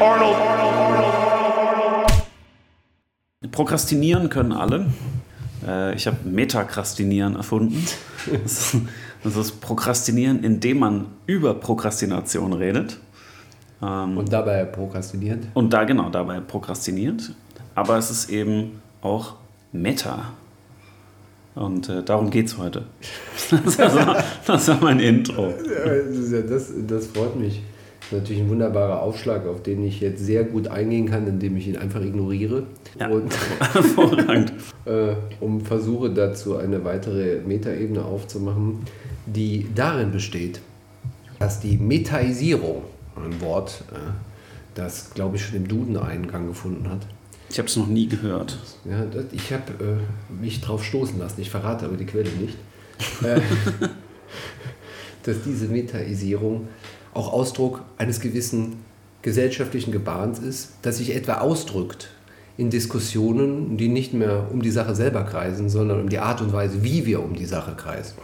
Arnold. Prokrastinieren können alle. Äh, ich habe Metakrastinieren erfunden. Das ist, Prokrastinieren, indem man über Prokrastination redet. Ähm, Und dabei prokrastiniert. und da genau, dabei prokrastiniert. Aber es ist eben auch Meta. Und äh, darum geht es heute. Das war, das war mein Intro. Das, das freut mich. Natürlich ein wunderbarer Aufschlag, auf den ich jetzt sehr gut eingehen kann, indem ich ihn einfach ignoriere. Ja. Und äh, um versuche dazu eine weitere Metaebene aufzumachen, die darin besteht, dass die Metaisierung, ein Wort, äh, das glaube ich schon im Duden Eingang gefunden hat. Ich habe es noch nie gehört. Ja, das, ich habe äh, mich drauf stoßen lassen, ich verrate aber die Quelle nicht, äh, dass diese Metaisierung auch Ausdruck eines gewissen gesellschaftlichen Gebarens ist, das sich etwa ausdrückt in Diskussionen, die nicht mehr um die Sache selber kreisen, sondern um die Art und Weise, wie wir um die Sache kreisen.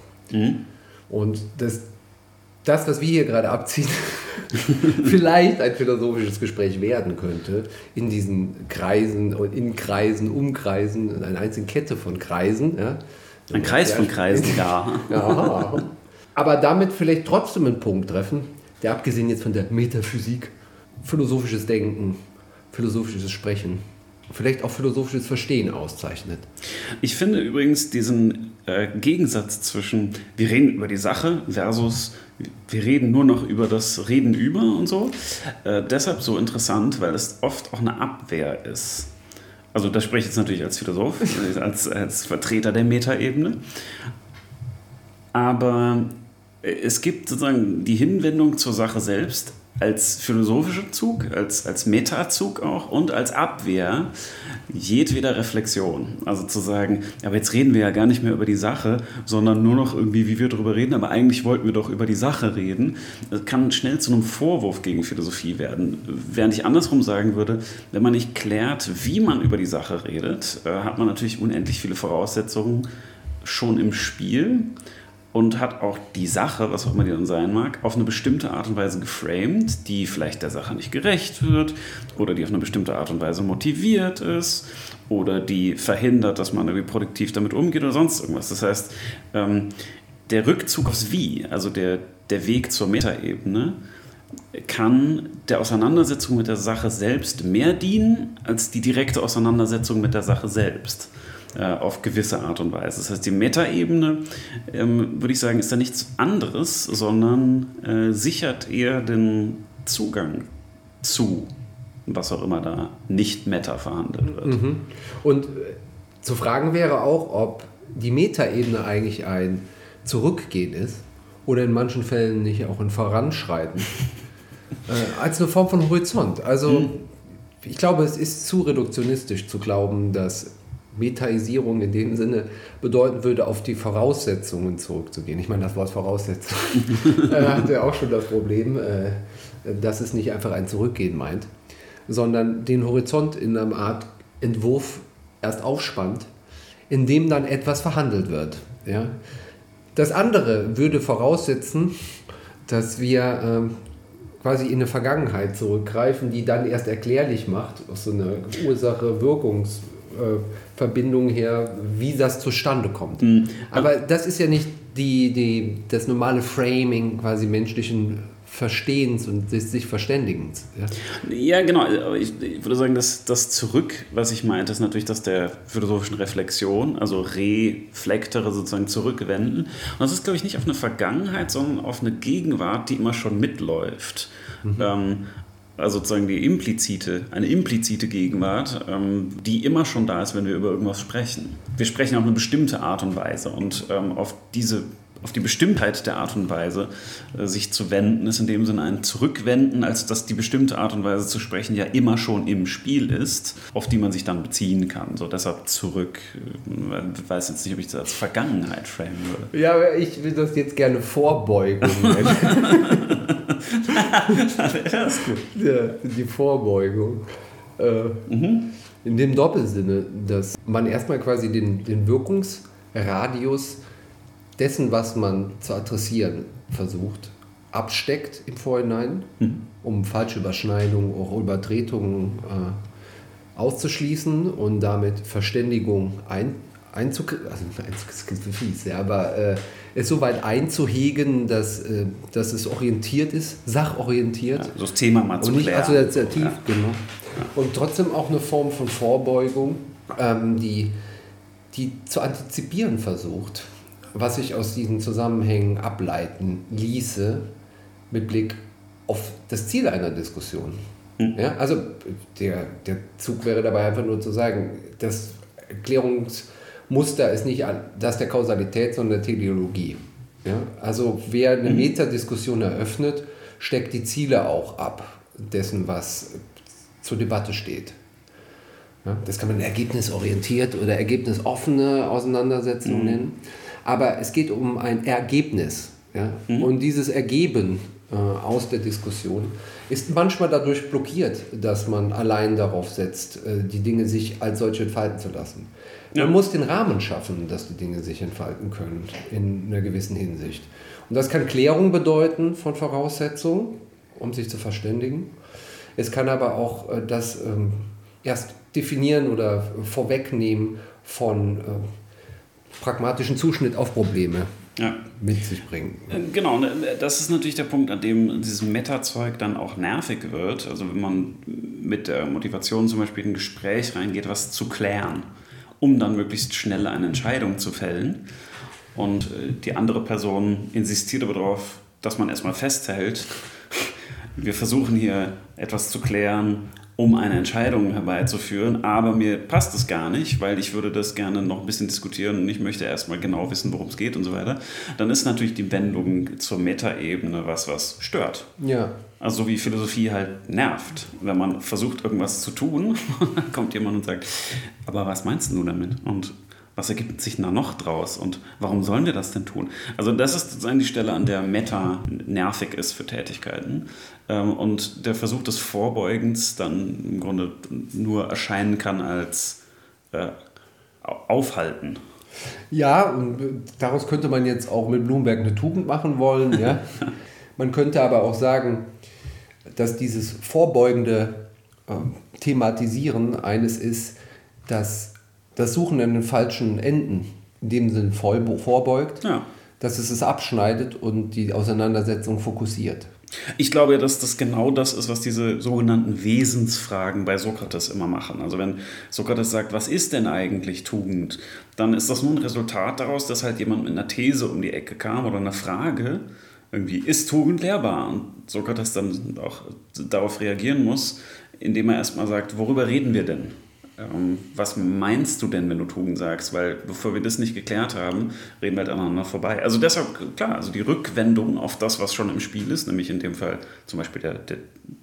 Und das, das, was wir hier gerade abziehen, vielleicht ein philosophisches Gespräch werden könnte, in diesen Kreisen und in Kreisen, Umkreisen, in einer einzigen Kette von Kreisen. Ja. Ein Kreis von Kreisen, ja. Ja. Aber damit vielleicht trotzdem einen Punkt treffen, der abgesehen jetzt von der Metaphysik, philosophisches Denken, philosophisches Sprechen, vielleicht auch philosophisches Verstehen auszeichnet. Ich finde übrigens diesen äh, Gegensatz zwischen wir reden über die Sache versus wir reden nur noch über das Reden über und so, äh, deshalb so interessant, weil es oft auch eine Abwehr ist. Also das spreche ich jetzt natürlich als Philosoph, als, als Vertreter der Metaebene. Aber es gibt sozusagen die Hinwendung zur Sache selbst als philosophischer Zug, als, als Metazug auch und als Abwehr jedweder Reflexion. Also zu sagen, aber jetzt reden wir ja gar nicht mehr über die Sache, sondern nur noch irgendwie, wie wir darüber reden, aber eigentlich wollten wir doch über die Sache reden. Das kann schnell zu einem Vorwurf gegen Philosophie werden. Während ich andersrum sagen würde, wenn man nicht klärt, wie man über die Sache redet, äh, hat man natürlich unendlich viele Voraussetzungen schon im Spiel und hat auch die Sache, was auch immer die dann sein mag, auf eine bestimmte Art und Weise geframed, die vielleicht der Sache nicht gerecht wird oder die auf eine bestimmte Art und Weise motiviert ist oder die verhindert, dass man irgendwie produktiv damit umgeht oder sonst irgendwas. Das heißt, ähm, der Rückzug aufs Wie, also der, der Weg zur Metaebene, kann der Auseinandersetzung mit der Sache selbst mehr dienen als die direkte Auseinandersetzung mit der Sache selbst auf gewisse Art und Weise. Das heißt, die Metaebene, ähm, würde ich sagen, ist da nichts anderes, sondern äh, sichert eher den Zugang zu, was auch immer da nicht Meta verhandelt wird. Und äh, zu fragen wäre auch, ob die Metaebene eigentlich ein Zurückgehen ist oder in manchen Fällen nicht auch ein Voranschreiten. äh, als eine Form von Horizont. Also ich glaube, es ist zu reduktionistisch zu glauben, dass Metaisierung in dem Sinne bedeuten würde, auf die Voraussetzungen zurückzugehen. Ich meine, das Wort Voraussetzung äh, hat ja auch schon das Problem, äh, dass es nicht einfach ein Zurückgehen meint, sondern den Horizont in einer Art Entwurf erst aufspannt, in dem dann etwas verhandelt wird. Ja? Das andere würde voraussetzen, dass wir ähm, quasi in eine Vergangenheit zurückgreifen, die dann erst erklärlich macht, aus so einer Ursache-Wirkungsverbindung her, wie das zustande kommt. Aber das ist ja nicht die, die, das normale Framing quasi menschlichen Verstehens und sich Verständigens. Ja? Ja, genau. Ich, ich würde sagen, dass das Zurück, was ich meinte, ist natürlich das der philosophischen Reflexion, also reflektere sozusagen zurückwenden. Und das ist, glaube ich, nicht auf eine Vergangenheit, sondern auf eine Gegenwart, die immer schon mitläuft. Ähm, also sozusagen die implizite, eine implizite Gegenwart, ähm, die immer schon da ist, wenn wir über irgendwas sprechen. Wir sprechen auf eine bestimmte Art und Weise und ähm, auf diese auf die Bestimmtheit der Art und Weise äh, sich zu wenden, ist in dem Sinne ein Zurückwenden, als dass die bestimmte Art und Weise zu sprechen ja immer schon im Spiel ist, auf die man sich dann beziehen kann. So deshalb zurück. Ich weiß jetzt nicht, ob ich das als Vergangenheit framen würde. Ja, aber ich will das jetzt gerne Vorbeugung. Ja, ist gut. Ja, die Vorbeugung. Äh, In dem Doppelsinne, dass man erstmal quasi den, den Wirkungsradius dessen, was man zu adressieren versucht, absteckt im Vorhinein, mhm. um falsche Überschneidungen, auch Übertretungen äh, auszuschließen und damit Verständigung ein, einzukriegen, also klingt fies, ja, aber äh, es so weit einzuhegen, dass, äh, dass es orientiert ist, sachorientiert. Ja, so das Thema mal zu Und nicht assoziativ, ja. genau. Ja. Und trotzdem auch eine Form von Vorbeugung, ähm, die, die zu antizipieren versucht, was sich aus diesen Zusammenhängen ableiten ließe, mit Blick auf das Ziel einer Diskussion. Mhm. Ja, also der, der Zug wäre dabei einfach nur zu sagen, das Erklärungsmuster ist nicht das der Kausalität, sondern der Teleologie. Ja, also wer eine mhm. Metadiskussion eröffnet, steckt die Ziele auch ab dessen, was zur Debatte steht. Ja, das kann man ergebnisorientiert oder ergebnisoffene Auseinandersetzung mhm. nennen. Aber es geht um ein Ergebnis. Ja? Mhm. Und dieses Ergeben äh, aus der Diskussion ist manchmal dadurch blockiert, dass man allein darauf setzt, äh, die Dinge sich als solche entfalten zu lassen. Ja. Man muss den Rahmen schaffen, dass die Dinge sich entfalten können in einer gewissen Hinsicht. Und das kann Klärung bedeuten von Voraussetzungen, um sich zu verständigen. Es kann aber auch äh, das ähm, erst definieren oder vorwegnehmen von äh, pragmatischen Zuschnitt auf Probleme ja. mit sich bringen. Äh, genau, ne, das ist natürlich der Punkt, an dem dieses Meta-Zeug dann auch nervig wird. Also wenn man mit der Motivation zum Beispiel in ein Gespräch reingeht, was zu klären, um dann möglichst schnell eine Entscheidung zu fällen. Und äh, die andere Person insistiert aber darauf, dass man erstmal festhält, wir versuchen hier etwas zu klären, um eine Entscheidung herbeizuführen, aber mir passt es gar nicht, weil ich würde das gerne noch ein bisschen diskutieren und ich möchte erstmal genau wissen, worum es geht und so weiter, dann ist natürlich die Wendung zur Metaebene was, was stört. Ja. Also so wie Philosophie halt nervt. Wenn man versucht, irgendwas zu tun, kommt jemand und sagt, aber was meinst du damit? Und was ergibt sich da noch draus und warum sollen wir das denn tun? Also das ist sozusagen die Stelle, an der Meta nervig ist für Tätigkeiten ähm, und der Versuch des Vorbeugens dann im Grunde nur erscheinen kann als äh, Aufhalten. Ja, und daraus könnte man jetzt auch mit Bloomberg eine Tugend machen wollen. Ja? man könnte aber auch sagen, dass dieses vorbeugende äh, Thematisieren eines ist, dass das Suchen an den falschen Enden in dem Sinne vorbeugt, ja. dass es es abschneidet und die Auseinandersetzung fokussiert. Ich glaube, dass das genau das ist, was diese sogenannten Wesensfragen bei Sokrates immer machen. Also wenn Sokrates sagt, was ist denn eigentlich Tugend, dann ist das nur ein Resultat daraus, dass halt jemand mit einer These um die Ecke kam oder einer Frage, irgendwie, ist Tugend lehrbar? Und Sokrates dann auch darauf reagieren muss, indem er erstmal sagt, worüber reden wir denn? Ähm, was meinst du denn, wenn du Tugend sagst? Weil bevor wir das nicht geklärt haben, reden wir halt aneinander vorbei. Also deshalb, klar, also die Rückwendung auf das, was schon im Spiel ist, nämlich in dem Fall zum Beispiel der, der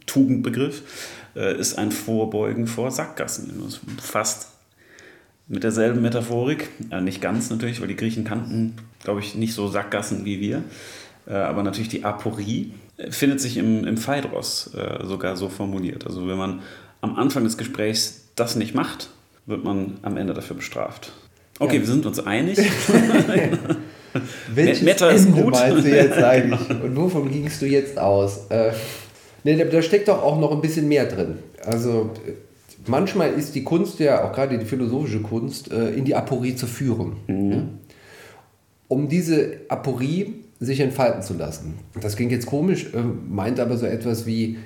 Tugendbegriff, äh, ist ein Vorbeugen vor Sackgassen. Fast mit derselben Metaphorik, äh, nicht ganz natürlich, weil die Griechen kannten, glaube ich, nicht so Sackgassen wie wir, äh, aber natürlich die Aporie findet sich im, im Phaedros sogar so formuliert. Also wenn man am Anfang des Gesprächs das nicht macht, wird man am Ende dafür bestraft. Okay, ja. wir sind uns einig. Welches Meta ist Ende gut. meinst du jetzt eigentlich? Und wovon gingst du jetzt aus? Äh, nee, da steckt doch auch noch ein bisschen mehr drin. Also manchmal ist die Kunst ja, auch gerade die philosophische Kunst, äh, in die Aporie zu führen. Mhm. Um diese Aporie sich entfalten zu lassen. Das klingt jetzt komisch, äh, meint aber so etwas wie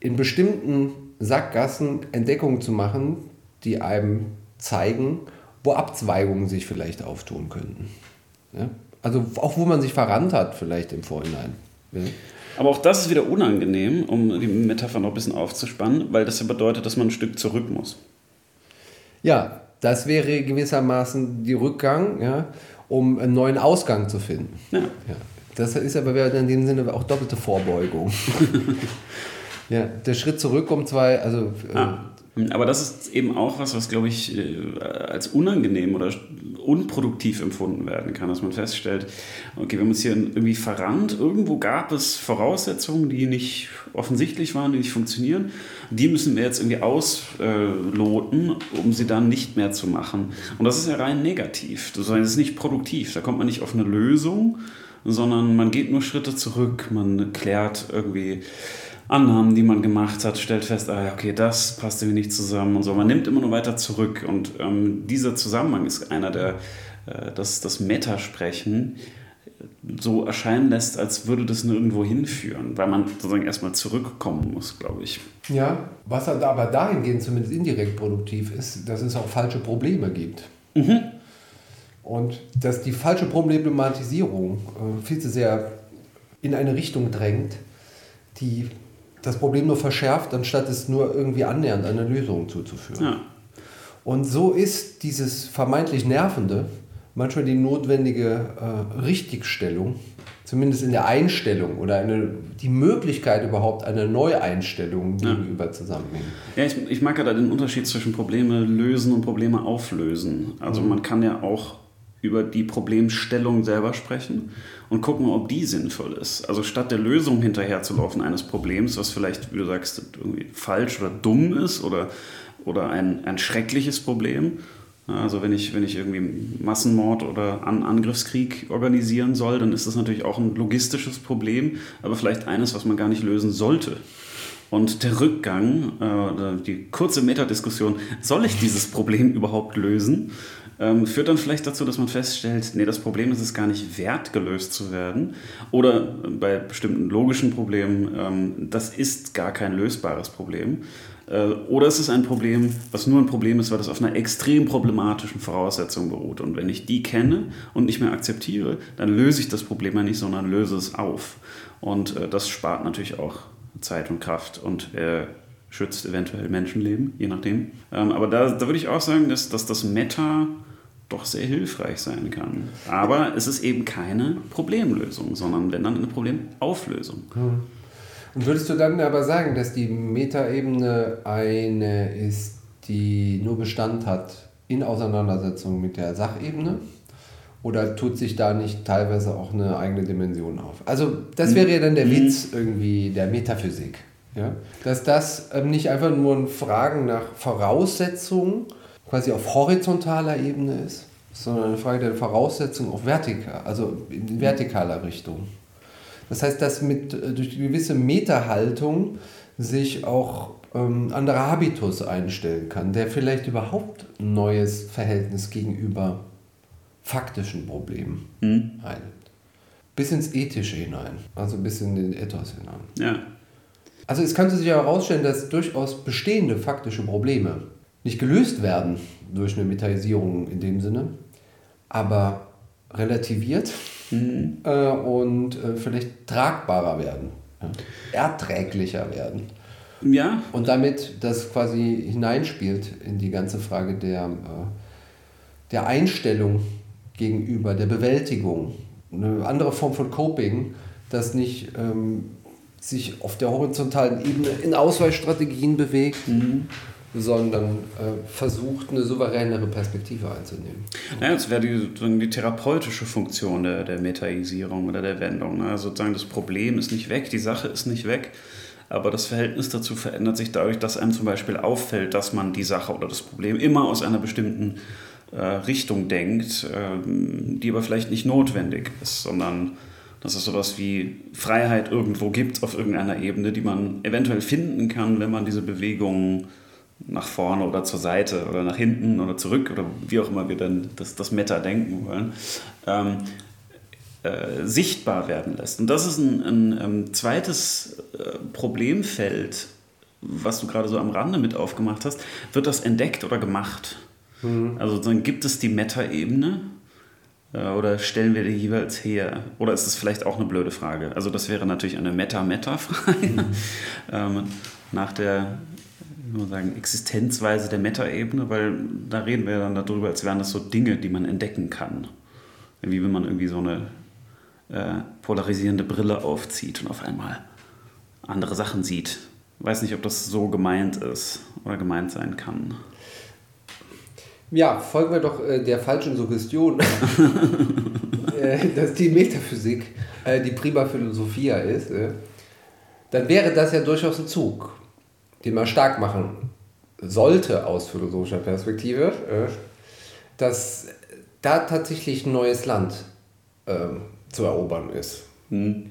in bestimmten Sackgassen Entdeckungen zu machen, die einem zeigen, wo Abzweigungen sich vielleicht auftun könnten. Ja? Also auch wo man sich verrannt hat, vielleicht im Vorhinein. Ja? Aber auch das ist wieder unangenehm, um die Metapher noch ein bisschen aufzuspannen, weil das ja bedeutet, dass man ein Stück zurück muss. Ja, das wäre gewissermaßen die Rückgang, ja, um einen neuen Ausgang zu finden. Ja. ja. Das ist aber in dem Sinne auch doppelte Vorbeugung. Ja, der Schritt zurück um zwei, also. Äh, ah. Aber das ist eben auch was, was, glaube ich, äh, als unangenehm oder unproduktiv empfunden werden kann, dass man feststellt, okay, wir haben uns hier irgendwie verrannt, irgendwo gab es Voraussetzungen, die nicht offensichtlich waren, die nicht funktionieren. Die müssen wir jetzt irgendwie ausloten, um sie dann nicht mehr zu machen. Und das ist ja rein negativ. Das ist nicht produktiv. Da kommt man nicht auf eine Lösung, sondern man geht nur Schritte zurück, man klärt irgendwie Annahmen, die man gemacht hat, stellt fest, ah, okay, das passt irgendwie nicht zusammen und so. Man nimmt immer nur weiter zurück und ähm, dieser Zusammenhang ist einer der, äh, das, das Metasprechen so erscheinen lässt, als würde das nirgendwo hinführen, weil man sozusagen erstmal zurückkommen muss, glaube ich. Ja, was aber dahingehend zumindest indirekt produktiv ist, dass es auch falsche Probleme gibt. Mhm. Und dass die falsche Problematisierung äh, viel zu sehr in eine Richtung drängt, die das Problem nur verschärft, anstatt es nur irgendwie annähernd einer Lösung zuzuführen. Ja. Und so ist dieses vermeintlich Nervende manchmal die notwendige äh, Richtigstellung, zumindest in der Einstellung oder eine, die Möglichkeit überhaupt einer Neueinstellung ja. gegenüber zusammenhängen. Ja, ich, ich mag ja da den Unterschied zwischen Probleme lösen und Probleme auflösen. Also mhm. man kann ja auch über die Problemstellung selber sprechen und gucken, ob die sinnvoll ist. Also statt der Lösung hinterherzulaufen eines Problems, was vielleicht, wie du sagst, irgendwie falsch oder dumm ist oder, oder ein, ein schreckliches Problem, also wenn ich, wenn ich irgendwie Massenmord oder An Angriffskrieg organisieren soll, dann ist das natürlich auch ein logistisches Problem, aber vielleicht eines, was man gar nicht lösen sollte. Und der Rückgang, äh, die kurze Metadiskussion, soll ich dieses Problem überhaupt lösen, ähm, führt dann vielleicht dazu, dass man feststellt, nee, das Problem ist es gar nicht wert, gelöst zu werden. Oder bei bestimmten logischen Problemen, ähm, das ist gar kein lösbares Problem. Äh, oder es ist ein Problem, was nur ein Problem ist, weil das auf einer extrem problematischen Voraussetzung beruht. Und wenn ich die kenne und nicht mehr akzeptiere, dann löse ich das Problem ja nicht, sondern löse es auf. Und äh, das spart natürlich auch Zeit und Kraft und äh, schützt eventuell Menschenleben, je nachdem. Ähm, aber da, da würde ich auch sagen, dass, dass das Meta doch sehr hilfreich sein kann. Aber es ist eben keine Problemlösung, sondern wenn dann eine Problemauflösung. Hm. Und würdest du dann aber sagen, dass die Metaebene eine ist, die nur Bestand hat in Auseinandersetzung mit der Sachebene? Oder tut sich da nicht teilweise auch eine eigene Dimension auf? Also das wäre ja dann der mhm. Witz irgendwie der Metaphysik. Ja? Dass das ähm, nicht einfach nur ein Fragen nach Voraussetzungen quasi auf horizontaler Ebene ist, sondern eine Frage der Voraussetzungen auf vertikal, also in vertikaler Richtung. Das heißt, dass mit, äh, durch die gewisse Metahaltung sich auch ähm, anderer Habitus einstellen kann, der vielleicht überhaupt ein neues Verhältnis gegenüber faktischen Problemen mhm. einnimmt. Bis ins Ethische hinein, also bis in den Ethos hinein. Ja. Also es könnte sich herausstellen, dass durchaus bestehende faktische Probleme nicht gelöst werden durch eine Metallisierung in dem Sinne, aber relativiert mhm. äh, und äh, vielleicht tragbarer werden, ja? erträglicher werden. Ja. Und damit das quasi hineinspielt in die ganze Frage der, äh, der Einstellung gegenüber, der Bewältigung. Eine andere Form von Coping, das nicht ähm, sich auf der horizontalen Ebene in Ausweichstrategien bewegt, mhm sondern äh, versucht, eine souveränere Perspektive einzunehmen. Naja, das wäre die, die therapeutische Funktion der, der Metaisierung oder der Wendung. Ne? Also sozusagen das Problem ist nicht weg, die Sache ist nicht weg, aber das Verhältnis dazu verändert sich dadurch, dass einem zum Beispiel auffällt, dass man die Sache oder das Problem immer aus einer bestimmten äh, Richtung denkt, äh, die aber vielleicht nicht notwendig ist, sondern dass es sowas wie Freiheit irgendwo gibt auf irgendeiner Ebene, die man eventuell finden kann, wenn man diese Bewegungen nach vorne oder zur Seite oder nach hinten oder zurück oder wie auch immer wir dann das, das Meta denken wollen, ähm, äh, sichtbar werden lässt. Und das ist ein, ein, ein ähm, zweites äh, Problemfeld, was du gerade so am Rande mit aufgemacht hast. Wird das entdeckt oder gemacht? Mhm. Also dann gibt es die Meta-Ebene oder stellen wir die jeweils her? Oder ist das vielleicht auch eine blöde Frage? Also das wäre natürlich eine Meta-Meta-Frage. Mhm. ähm, nach der nur sagen, Existenzweise der Meta-Ebene, weil da reden wir dann darüber, als wären das so Dinge, die man entdecken kann. Wie wenn man irgendwie so eine äh, polarisierende Brille aufzieht und auf einmal andere Sachen sieht. Weiß nicht, ob das so gemeint ist oder gemeint sein kann. Ja, folgen wir doch äh, der falschen Suggestion, äh, dass die Metaphysik äh, die Prima Philosophia ist. Äh. Dann wäre das ja durchaus ein Zug den man stark machen sollte aus philosophischer Perspektive, äh, dass da tatsächlich ein neues Land äh, zu erobern ist. Mhm.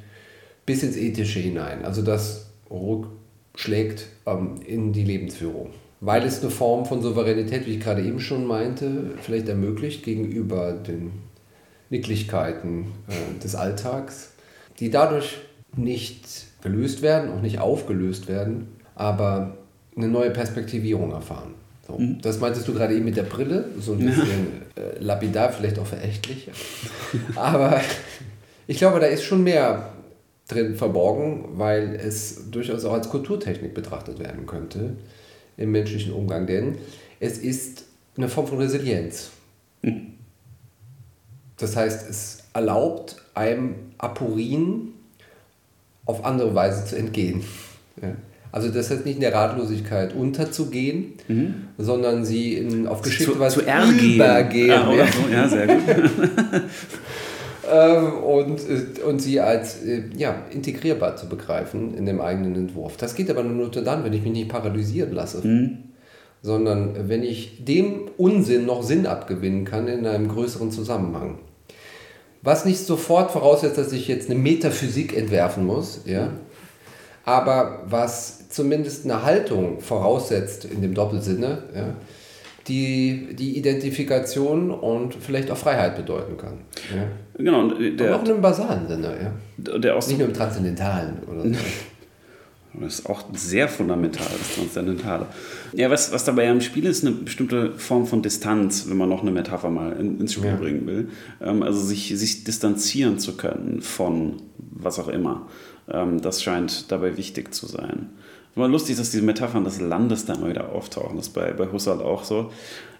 Bis ins Ethische hinein. Also das rückschlägt ähm, in die Lebensführung. Weil es eine Form von Souveränität, wie ich gerade eben schon meinte, vielleicht ermöglicht gegenüber den Nicklichkeiten äh, des Alltags, die dadurch nicht gelöst werden, auch nicht aufgelöst werden, aber eine neue Perspektivierung erfahren. So, mhm. Das meintest du gerade eben mit der Brille, so ein bisschen äh, lapidar, vielleicht auch verächtlich. Aber ich glaube, da ist schon mehr drin verborgen, weil es durchaus auch als Kulturtechnik betrachtet werden könnte im menschlichen Umgang. Denn es ist eine Form von Resilienz. Mhm. Das heißt, es erlaubt einem Aporien auf andere Weise zu entgehen. Ja. Also das heißt nicht in der Ratlosigkeit unterzugehen, mhm. sondern sie in, auf geschickte Weise zu, zu übergehen. Ah, ja. Ja, sehr gut. Ähm, und, äh, und sie als äh, ja, integrierbar zu begreifen in dem eigenen Entwurf. Das geht aber nur dann, wenn ich mich nicht paralysieren lasse. Mhm. Sondern wenn ich dem Unsinn noch Sinn abgewinnen kann in einem größeren Zusammenhang. Was nicht sofort voraussetzt, dass ich jetzt eine Metaphysik entwerfen muss, ja, aber was zumindest eine Haltung voraussetzt in dem Doppelsinne, ja, die die Identifikation und vielleicht auch Freiheit bedeuten kann. Ja. Genau. Der, auch in einem basalen Sinne, ja. Der Nicht nur im transzendentalen oder so. Das ist auch sehr fundamental, das Transzendentale. Ja, was, was dabei ja im Spiel ist, eine bestimmte Form von Distanz, wenn man noch eine Metapher mal in, ins Spiel ja. bringen will. Ähm, also sich, sich distanzieren zu können von was auch immer. Ähm, das scheint dabei wichtig zu sein. Immer lustig, dass diese Metaphern des Landes da immer wieder auftauchen. Das ist bei, bei Husserl auch so,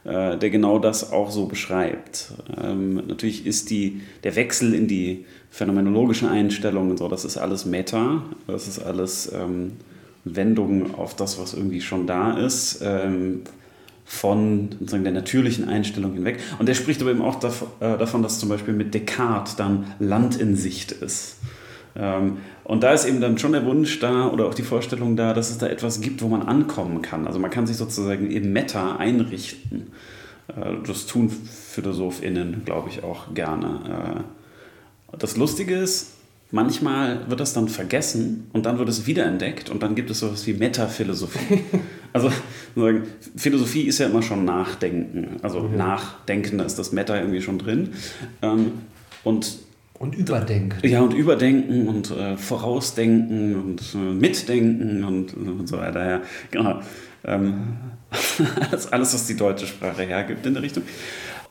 äh, der genau das auch so beschreibt. Ähm, natürlich ist die, der Wechsel in die phänomenologischen Einstellungen so, das ist alles Meta, das ist alles ähm, Wendungen auf das, was irgendwie schon da ist. Ähm, von sozusagen der natürlichen Einstellung hinweg. Und der spricht aber eben auch äh, davon, dass zum Beispiel mit Descartes dann Land in Sicht ist. Ähm, und da ist eben dann schon der Wunsch da oder auch die Vorstellung da, dass es da etwas gibt, wo man ankommen kann. Also man kann sich sozusagen eben Meta einrichten. Äh, das tun PhilosophInnen, glaube ich, auch gerne. Äh, das Lustige ist, manchmal wird das dann vergessen und dann wird es wiederentdeckt und dann gibt es sowas wie Metaphilosophie. also Philosophie ist ja immer schon Nachdenken. Also mhm. Nachdenken, da ist das Meta irgendwie schon drin. Ähm, und und überdenken. Ja, und überdenken und äh, vorausdenken und äh, mitdenken und, und so weiter. Ja, genau. Ähm, alles, alles, was die deutsche Sprache hergibt in der Richtung.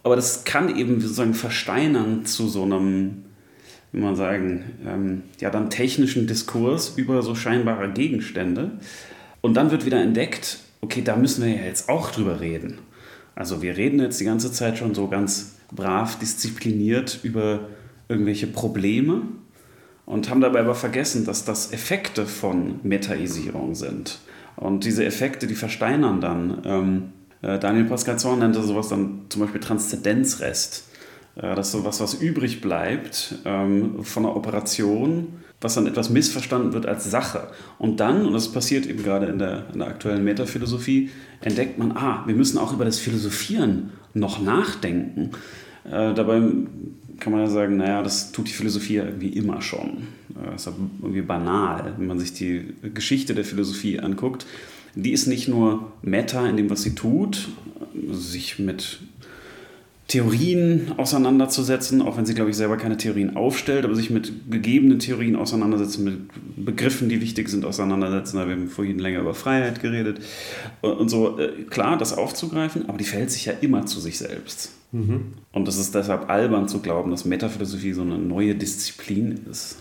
Aber das kann eben sozusagen versteinern zu so einem, wie man sagen, ähm, ja, dann technischen Diskurs über so scheinbare Gegenstände. Und dann wird wieder entdeckt, okay, da müssen wir ja jetzt auch drüber reden. Also wir reden jetzt die ganze Zeit schon so ganz brav, diszipliniert über irgendwelche Probleme und haben dabei aber vergessen, dass das Effekte von Metaisierung sind. Und diese Effekte, die versteinern dann. Ähm, äh, Daniel Pascal nannte sowas dann zum Beispiel Transzendenzrest. Äh, das ist sowas, was übrig bleibt ähm, von einer Operation, was dann etwas missverstanden wird als Sache. Und dann, und das passiert eben gerade in der, in der aktuellen Metaphilosophie, entdeckt man, ah, wir müssen auch über das Philosophieren noch nachdenken. Äh, dabei kann man ja sagen, naja, das tut die Philosophie ja irgendwie immer schon. Das ist irgendwie banal, wenn man sich die Geschichte der Philosophie anguckt. Die ist nicht nur Meta in dem, was sie tut, sich mit Theorien auseinanderzusetzen, auch wenn sie, glaube ich, selber keine Theorien aufstellt, aber sich mit gegebenen Theorien auseinandersetzen, mit Begriffen, die wichtig sind, auseinandersetzen. Da haben wir vorhin länger über Freiheit geredet und so. Äh, klar, das aufzugreifen, aber die verhält sich ja immer zu sich selbst. Mhm. Und es ist deshalb albern zu glauben, dass Metaphilosophie so eine neue Disziplin ist.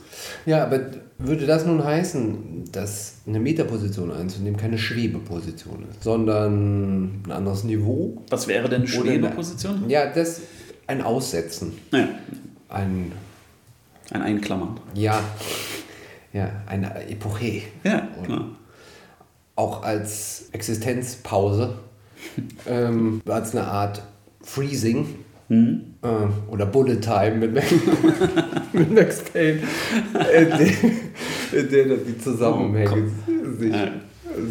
Ja, aber würde das nun heißen, dass eine Metaposition einzunehmen keine Schwebeposition ist, sondern ein anderes Niveau? Was wäre denn Schwebeposition? Ja, das ein Aussetzen. Ja. Ein, ein Einklammern. Ja, ja eine Epoche. Ja, klar. Auch als Existenzpause, ähm, als eine Art Freezing hm? äh, oder Bullet Time mit, Max, mit Max Payne, in der, die Zusammenhänge oh, sich, äh,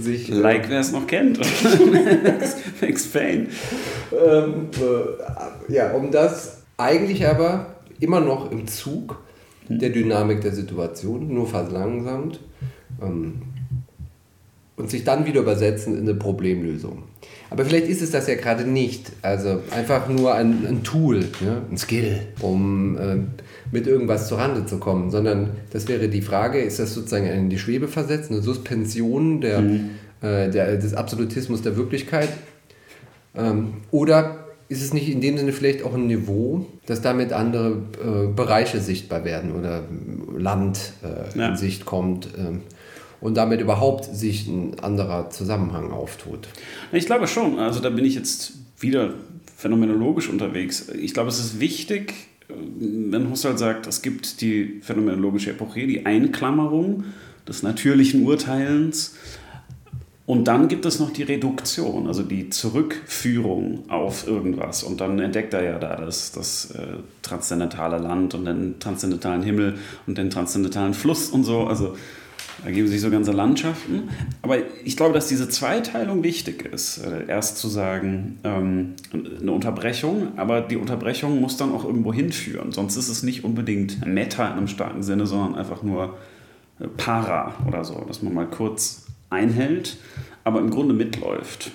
sich. Like, wer es noch kennt. Max, Max Payne. Ähm, äh, ja, um das eigentlich aber immer noch im Zug der Dynamik der Situation, nur verlangsamt ähm, und sich dann wieder übersetzen in eine Problemlösung. Aber vielleicht ist es das ja gerade nicht. Also einfach nur ein, ein Tool, ja, ein Skill, um äh, mit irgendwas zur Rande zu kommen, sondern das wäre die Frage, ist das sozusagen in die Schwebe versetzt, eine Suspension der, mhm. äh, der, des Absolutismus der Wirklichkeit? Ähm, oder ist es nicht in dem Sinne vielleicht auch ein Niveau, dass damit andere äh, Bereiche sichtbar werden oder Land äh, ja. in Sicht kommt? Ähm, und damit überhaupt sich ein anderer Zusammenhang auftut. Ich glaube schon. Also da bin ich jetzt wieder phänomenologisch unterwegs. Ich glaube, es ist wichtig, wenn Husserl sagt, es gibt die phänomenologische Epoche, die Einklammerung des natürlichen Urteilens. Und dann gibt es noch die Reduktion, also die Zurückführung auf irgendwas. Und dann entdeckt er ja da das, das äh, transzendentale Land und den transzendentalen Himmel und den transzendentalen Fluss und so. Also ergeben sich so ganze Landschaften. Aber ich glaube, dass diese Zweiteilung wichtig ist. Äh, erst zu sagen, ähm, eine Unterbrechung, aber die Unterbrechung muss dann auch irgendwo hinführen. Sonst ist es nicht unbedingt Meta in einem starken Sinne, sondern einfach nur äh, Para oder so, dass man mal kurz einhält, aber im Grunde mitläuft.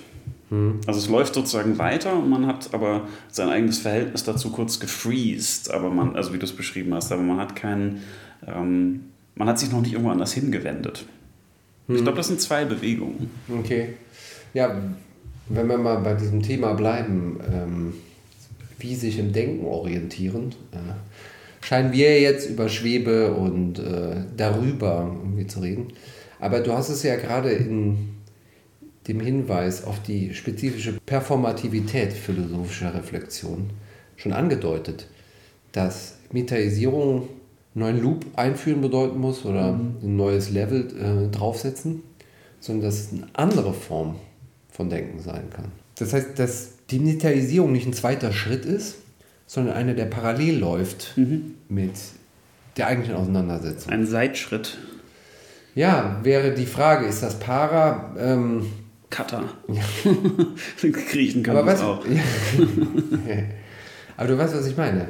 Hm. Also es läuft sozusagen weiter und man hat aber sein eigenes Verhältnis dazu kurz gefreezed, aber man, also wie du es beschrieben hast, aber man hat keinen ähm, man hat sich noch nicht irgendwo anders hingewendet. Hm. Ich glaube, das sind zwei Bewegungen. Okay. Ja, wenn wir mal bei diesem Thema bleiben, ähm, wie sich im Denken orientieren, äh, scheinen wir jetzt über Schwebe und äh, darüber irgendwie zu reden. Aber du hast es ja gerade in dem Hinweis auf die spezifische Performativität philosophischer Reflexion schon angedeutet, dass Metaisierung neuen Loop einführen bedeuten muss oder mhm. ein neues Level äh, draufsetzen, sondern dass es eine andere Form von Denken sein kann. Das heißt, dass die Digitalisierung nicht ein zweiter Schritt ist, sondern einer, der parallel läuft mhm. mit der eigentlichen Auseinandersetzung. Ein Seitschritt. Ja, wäre die Frage, ist das Para... Ähm, Cutter. Ja. Griechen können Aber was, auch. Ja. Aber du weißt, was ich meine.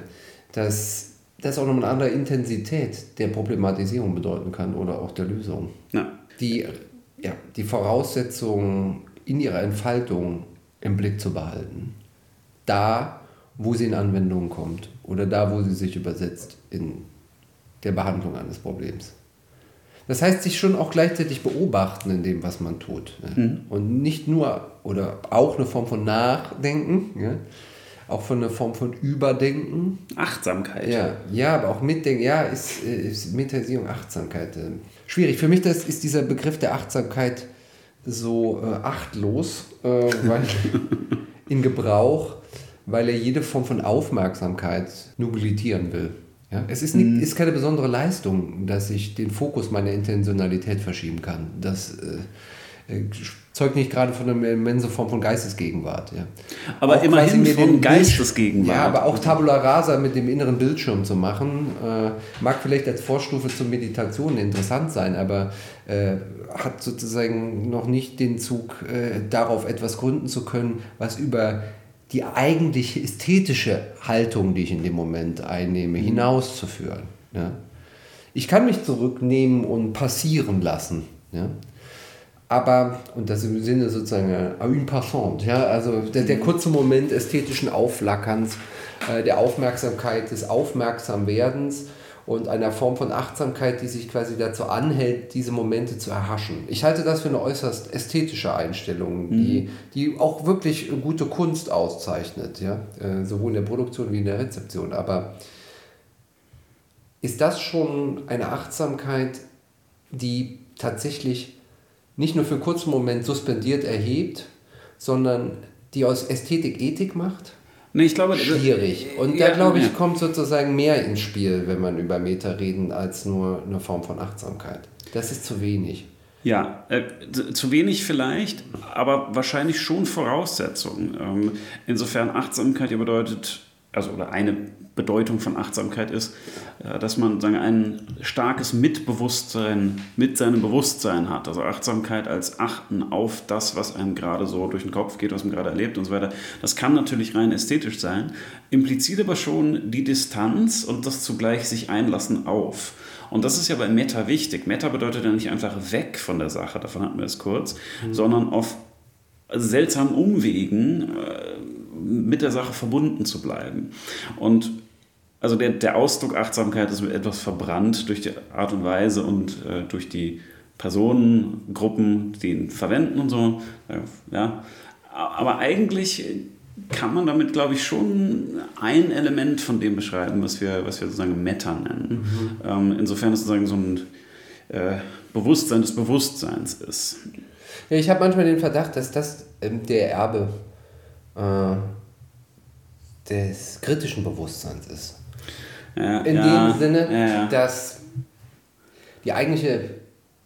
Dass das auch noch eine andere Intensität der Problematisierung bedeuten kann oder auch der Lösung. Ja. Die, ja, die Voraussetzungen in ihrer Entfaltung im Blick zu behalten. Da, wo sie in Anwendung kommt oder da, wo sie sich übersetzt in der Behandlung eines Problems. Das heißt, sich schon auch gleichzeitig beobachten in dem, was man tut. Mhm. Und nicht nur oder auch eine Form von Nachdenken, ja? Auch von einer Form von Überdenken. Achtsamkeit. Ja, ja aber auch Mitdenken, ja, ist, ist Meditation Achtsamkeit. Äh, schwierig. Für mich das ist dieser Begriff der Achtsamkeit so äh, achtlos, äh, weil in Gebrauch, weil er jede Form von Aufmerksamkeit nobilitieren will. Ja, es ist, nicht, mhm. ist keine besondere Leistung, dass ich den Fokus meiner Intentionalität verschieben kann. Das äh, äh, zeugt nicht gerade von einer immensen Form von Geistesgegenwart. Ja. Aber auch immerhin von Geistesgegenwart. Ja, aber auch Tabula Rasa mit dem inneren Bildschirm zu machen, äh, mag vielleicht als Vorstufe zur Meditation interessant sein, aber äh, hat sozusagen noch nicht den Zug, äh, darauf etwas gründen zu können, was über die eigentliche ästhetische Haltung, die ich in dem Moment einnehme, mhm. hinauszuführen. Ja. Ich kann mich zurücknehmen und passieren lassen. Ja aber, und das im Sinne sozusagen une passant, ja, also der, der kurze Moment ästhetischen Aufflackerns, äh, der Aufmerksamkeit, des Aufmerksamwerdens und einer Form von Achtsamkeit, die sich quasi dazu anhält, diese Momente zu erhaschen. Ich halte das für eine äußerst ästhetische Einstellung, die, mhm. die auch wirklich gute Kunst auszeichnet, ja, äh, sowohl in der Produktion wie in der Rezeption. Aber ist das schon eine Achtsamkeit, die tatsächlich nicht nur für einen kurzen Moment suspendiert erhebt, sondern die aus Ästhetik Ethik macht? Nee, ich glaube, schwierig. Und ja, da glaube ich, ja. kommt sozusagen mehr ins Spiel, wenn man über Meta reden, als nur eine Form von Achtsamkeit. Das ist zu wenig. Ja, äh, zu wenig vielleicht, aber wahrscheinlich schon Voraussetzung. Ähm, insofern Achtsamkeit ja bedeutet also oder eine Bedeutung von Achtsamkeit ist, äh, dass man sagen, ein starkes Mitbewusstsein mit seinem Bewusstsein hat. Also Achtsamkeit als Achten auf das, was einem gerade so durch den Kopf geht, was man gerade erlebt und so weiter. Das kann natürlich rein ästhetisch sein, impliziert aber schon die Distanz und das zugleich sich einlassen auf. Und das ist ja bei Meta wichtig. Meta bedeutet ja nicht einfach weg von der Sache, davon hatten wir es kurz, mhm. sondern auf seltsamen Umwegen äh, mit der Sache verbunden zu bleiben. Und also der, der Ausdruck Achtsamkeit ist etwas verbrannt durch die Art und Weise und äh, durch die Personengruppen, die ihn verwenden und so. Ja. Aber eigentlich kann man damit, glaube ich, schon ein Element von dem beschreiben, was wir, was wir sozusagen Meta nennen. Mhm. Ähm, insofern es sozusagen so ein äh, Bewusstsein des Bewusstseins ist. Ja, ich habe manchmal den Verdacht, dass das ähm, der Erbe äh, des kritischen Bewusstseins ist. Ja, In ja, dem Sinne, dass die eigentliche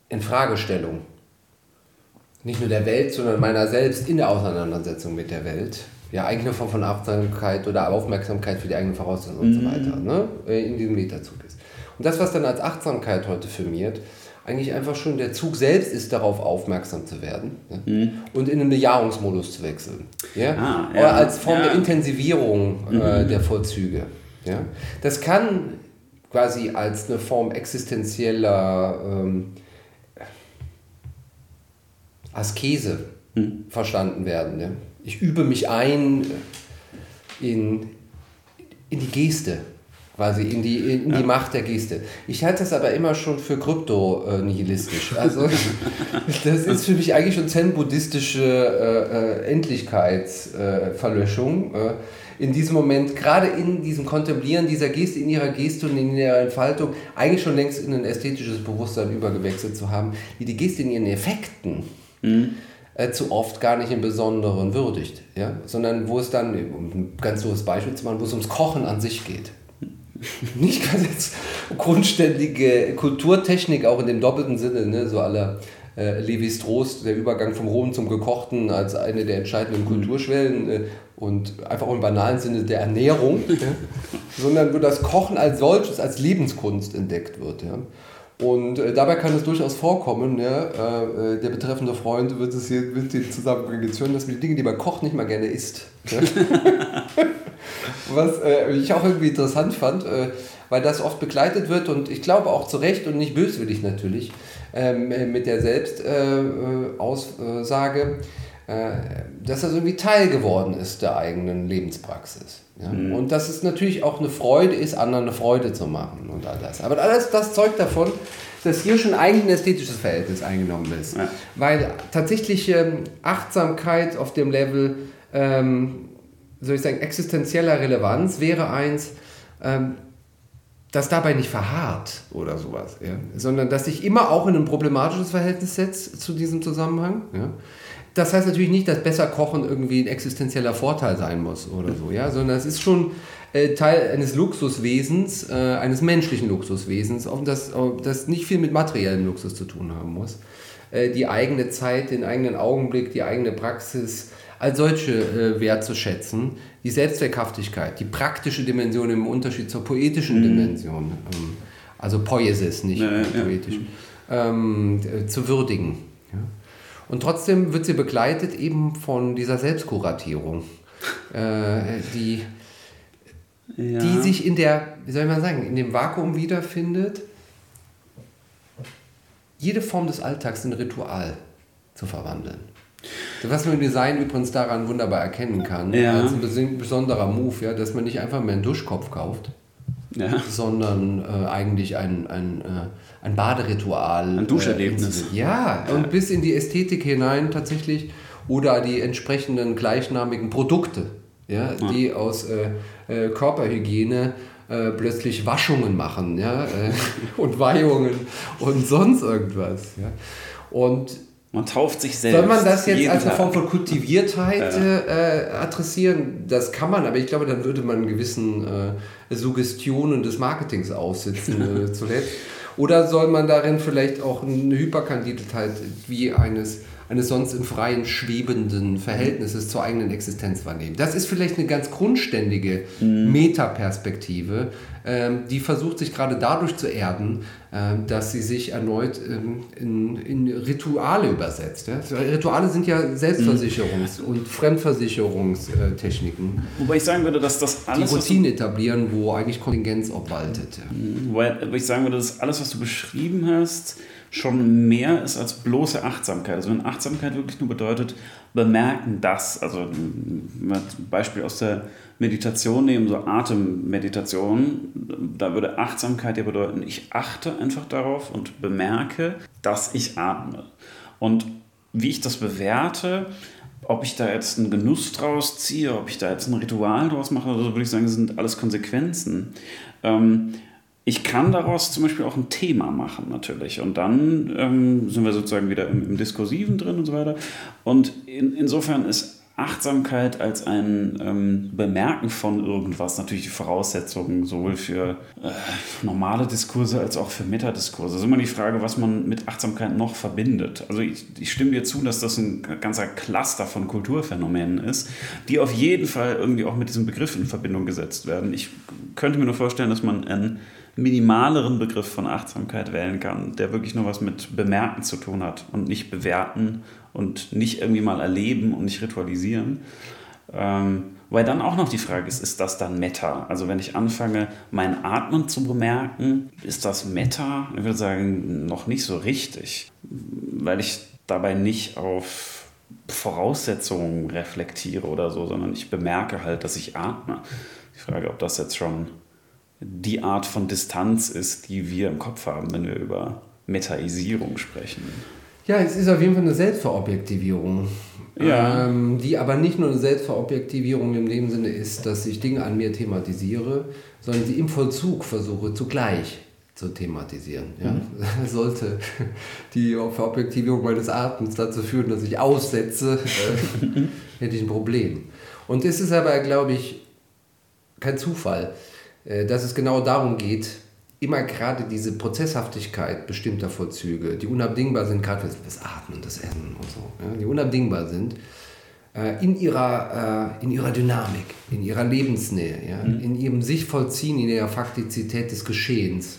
Infragestellung nicht nur der Welt, sondern meiner selbst in der Auseinandersetzung mit der Welt, ja, eigentlich eine Form von Achtsamkeit oder Aufmerksamkeit für die eigenen Voraussetzungen mhm. und so mhm. weiter, ne, in diesem Metazug ist. Und das, was dann als Achtsamkeit heute firmiert, eigentlich einfach schon der Zug selbst ist, darauf aufmerksam zu werden ne? mhm. und in einen Bejahungsmodus zu wechseln. Ja? Ah, ja. Oder als Form ja. der Intensivierung äh, mhm. der Vorzüge. Ja? Das kann quasi als eine Form existenzieller ähm, Askese mhm. verstanden werden. Ja? Ich übe mich ein in, in die Geste, quasi in die, in die Macht der Geste. Ich halte das aber immer schon für krypto-nihilistisch. Also das ist für mich eigentlich schon zen-buddhistische äh, äh Endlichkeitsverlöschung. Äh, in diesem Moment, gerade in diesem Kontemplieren dieser Geste, in ihrer Geste und in ihrer Entfaltung, eigentlich schon längst in ein ästhetisches Bewusstsein übergewechselt zu haben, die die Geste in ihren Effekten mhm. äh, zu oft gar nicht im Besonderen würdigt, ja? sondern wo es dann, um ein ganz doofes Beispiel zu machen, wo es ums Kochen an sich geht. Nicht ganz jetzt grundständige Kulturtechnik, auch in dem doppelten Sinne, ne? so aller äh, Levi Strauss, der Übergang vom Rohen zum Gekochten als eine der entscheidenden mhm. Kulturschwellen äh, und einfach auch im banalen Sinne der Ernährung, ja, sondern wo das Kochen als solches, als Lebenskunst entdeckt wird. Ja. Und äh, dabei kann es durchaus vorkommen, ja, äh, äh der betreffende Freund wird es hier mit den Zusammenhang jetzt hören, dass man die Dinge, die man kocht, nicht mal gerne isst. Ja. Was äh, ich auch irgendwie interessant fand, äh, weil das oft begleitet wird und ich glaube auch zu Recht und nicht böswillig natürlich ähm, mit der Selbstaussage äh, dass das irgendwie Teil geworden ist der eigenen Lebenspraxis. Ja? Mhm. Und dass es natürlich auch eine Freude ist, anderen eine Freude zu machen und all das. Aber alles das zeugt davon, dass hier schon eigentlich ein ästhetisches Verhältnis eingenommen ist. Ja. Weil tatsächliche Achtsamkeit auf dem Level, ähm, soll ich sagen, existenzieller Relevanz wäre eins, ähm, das dabei nicht verharrt oder sowas, ja? sondern dass sich immer auch in ein problematisches Verhältnis setzt zu diesem Zusammenhang. Ja? Das heißt natürlich nicht, dass besser Kochen irgendwie ein existenzieller Vorteil sein muss oder so, ja, sondern es ist schon äh, Teil eines Luxuswesens, äh, eines menschlichen Luxuswesens, das, das nicht viel mit materiellem Luxus zu tun haben muss. Äh, die eigene Zeit, den eigenen Augenblick, die eigene Praxis als solche äh, wertzuschätzen, die Selbstzweckhaftigkeit, die praktische Dimension im Unterschied zur poetischen mhm. Dimension, ähm, also Poiesis, nicht ja, ja, poetisch, ja. Ähm, zu würdigen. Und trotzdem wird sie begleitet eben von dieser Selbstkuratierung, äh, die, ja. die sich in der, wie soll man sagen, in dem Vakuum wiederfindet, jede Form des Alltags in Ritual zu verwandeln. Was man im Design übrigens daran wunderbar erkennen kann, ja. als ein besonderer Move, ja, dass man nicht einfach mehr einen Duschkopf kauft, ja. sondern äh, eigentlich ein, ein, äh, ein Baderitual. Ein Duscherlebnis. Äh, ja, ja, und bis in die Ästhetik hinein tatsächlich oder die entsprechenden gleichnamigen Produkte, ja, ja. die aus äh, äh, Körperhygiene äh, plötzlich Waschungen machen ja, und Weihungen und sonst irgendwas. Ja. Und man tauft sich selbst. Soll man das jetzt als eine Form von Kultiviertheit ja. äh, adressieren? Das kann man, aber ich glaube, dann würde man gewissen äh, Suggestionen des Marketings aussitzen äh, zuletzt. Oder soll man darin vielleicht auch eine Hyperkandidität wie eines eines sonst im Freien schwebenden Verhältnisses zur eigenen Existenz wahrnehmen. Das ist vielleicht eine ganz grundständige mhm. Metaperspektive, ähm, die versucht sich gerade dadurch zu erden, äh, dass sie sich erneut ähm, in, in, Rituale übersetzt. Ja? Rituale sind ja Selbstversicherungs- mhm. und Fremdversicherungstechniken. Wobei ich sagen würde, dass das alles. Die Routinen etablieren, wo eigentlich Kontingenz obwaltet. Mhm. Wobei ich sagen würde, dass alles, was du beschrieben hast, schon mehr ist als bloße Achtsamkeit. Also wenn Achtsamkeit wirklich nur bedeutet, bemerken das, also ein Beispiel aus der Meditation nehmen, so Atemmeditation, da würde Achtsamkeit ja bedeuten, ich achte einfach darauf und bemerke, dass ich atme. Und wie ich das bewerte, ob ich da jetzt einen Genuss draus ziehe, ob ich da jetzt ein Ritual draus mache, also würde ich sagen, das sind alles Konsequenzen. Ähm, ich kann daraus zum Beispiel auch ein Thema machen, natürlich. Und dann ähm, sind wir sozusagen wieder im, im, Diskursiven drin und so weiter. Und in, insofern ist Achtsamkeit als ein ähm, Bemerken von irgendwas natürlich die Voraussetzung sowohl für äh, normale Diskurse als auch für Metadiskurse. Es ist immer die Frage, was man mit Achtsamkeit noch verbindet. Also ich, ich stimme dir zu, dass das ein ganzer Cluster von Kulturphänomenen ist, die auf jeden Fall irgendwie auch mit diesem Begriff in Verbindung gesetzt werden. Ich könnte mir nur vorstellen, dass man einen minimaleren Begriff von Achtsamkeit wählen kann, der wirklich nur was mit Bemerken zu tun hat und nicht bewerten und nicht irgendwie mal erleben und nicht ritualisieren. Ähm, weil dann auch noch die Frage ist, ist das dann Meta? Also wenn ich anfange, mein Atmen zu bemerken, ist das Meta? Ich würde sagen, noch nicht so richtig, weil ich dabei nicht auf Voraussetzungen reflektiere oder so, sondern ich bemerke halt, dass ich atme. Die Frage, ob das jetzt schon die Art von Distanz ist, die wir im Kopf haben, wenn wir über Metaisierung sprechen. Ja, es ist auf jeden Fall eine Selbstverobjektivierung. Ja. Ähm, die aber nicht nur eine Selbstverobjektivierung in dem Sinne ist, dass ich Dinge an mir thematisiere, sondern sie im Vollzug versuche zugleich zu thematisieren. Ja? Mhm. Sollte die Verobjektivierung meines Atems dazu führen, dass ich aussetze, äh, hätte ich ein Problem. Und es ist aber, glaube ich, kein Zufall, dass es genau darum geht, immer gerade diese Prozesshaftigkeit bestimmter Vollzüge, die unabdingbar sind, gerade das Atmen, das Essen und so, ja, die unabdingbar sind, äh, in ihrer, äh, in ihrer Dynamik, in ihrer Lebensnähe, ja, mhm. in ihrem sich vollziehen, in ihrer Faktizität des Geschehens,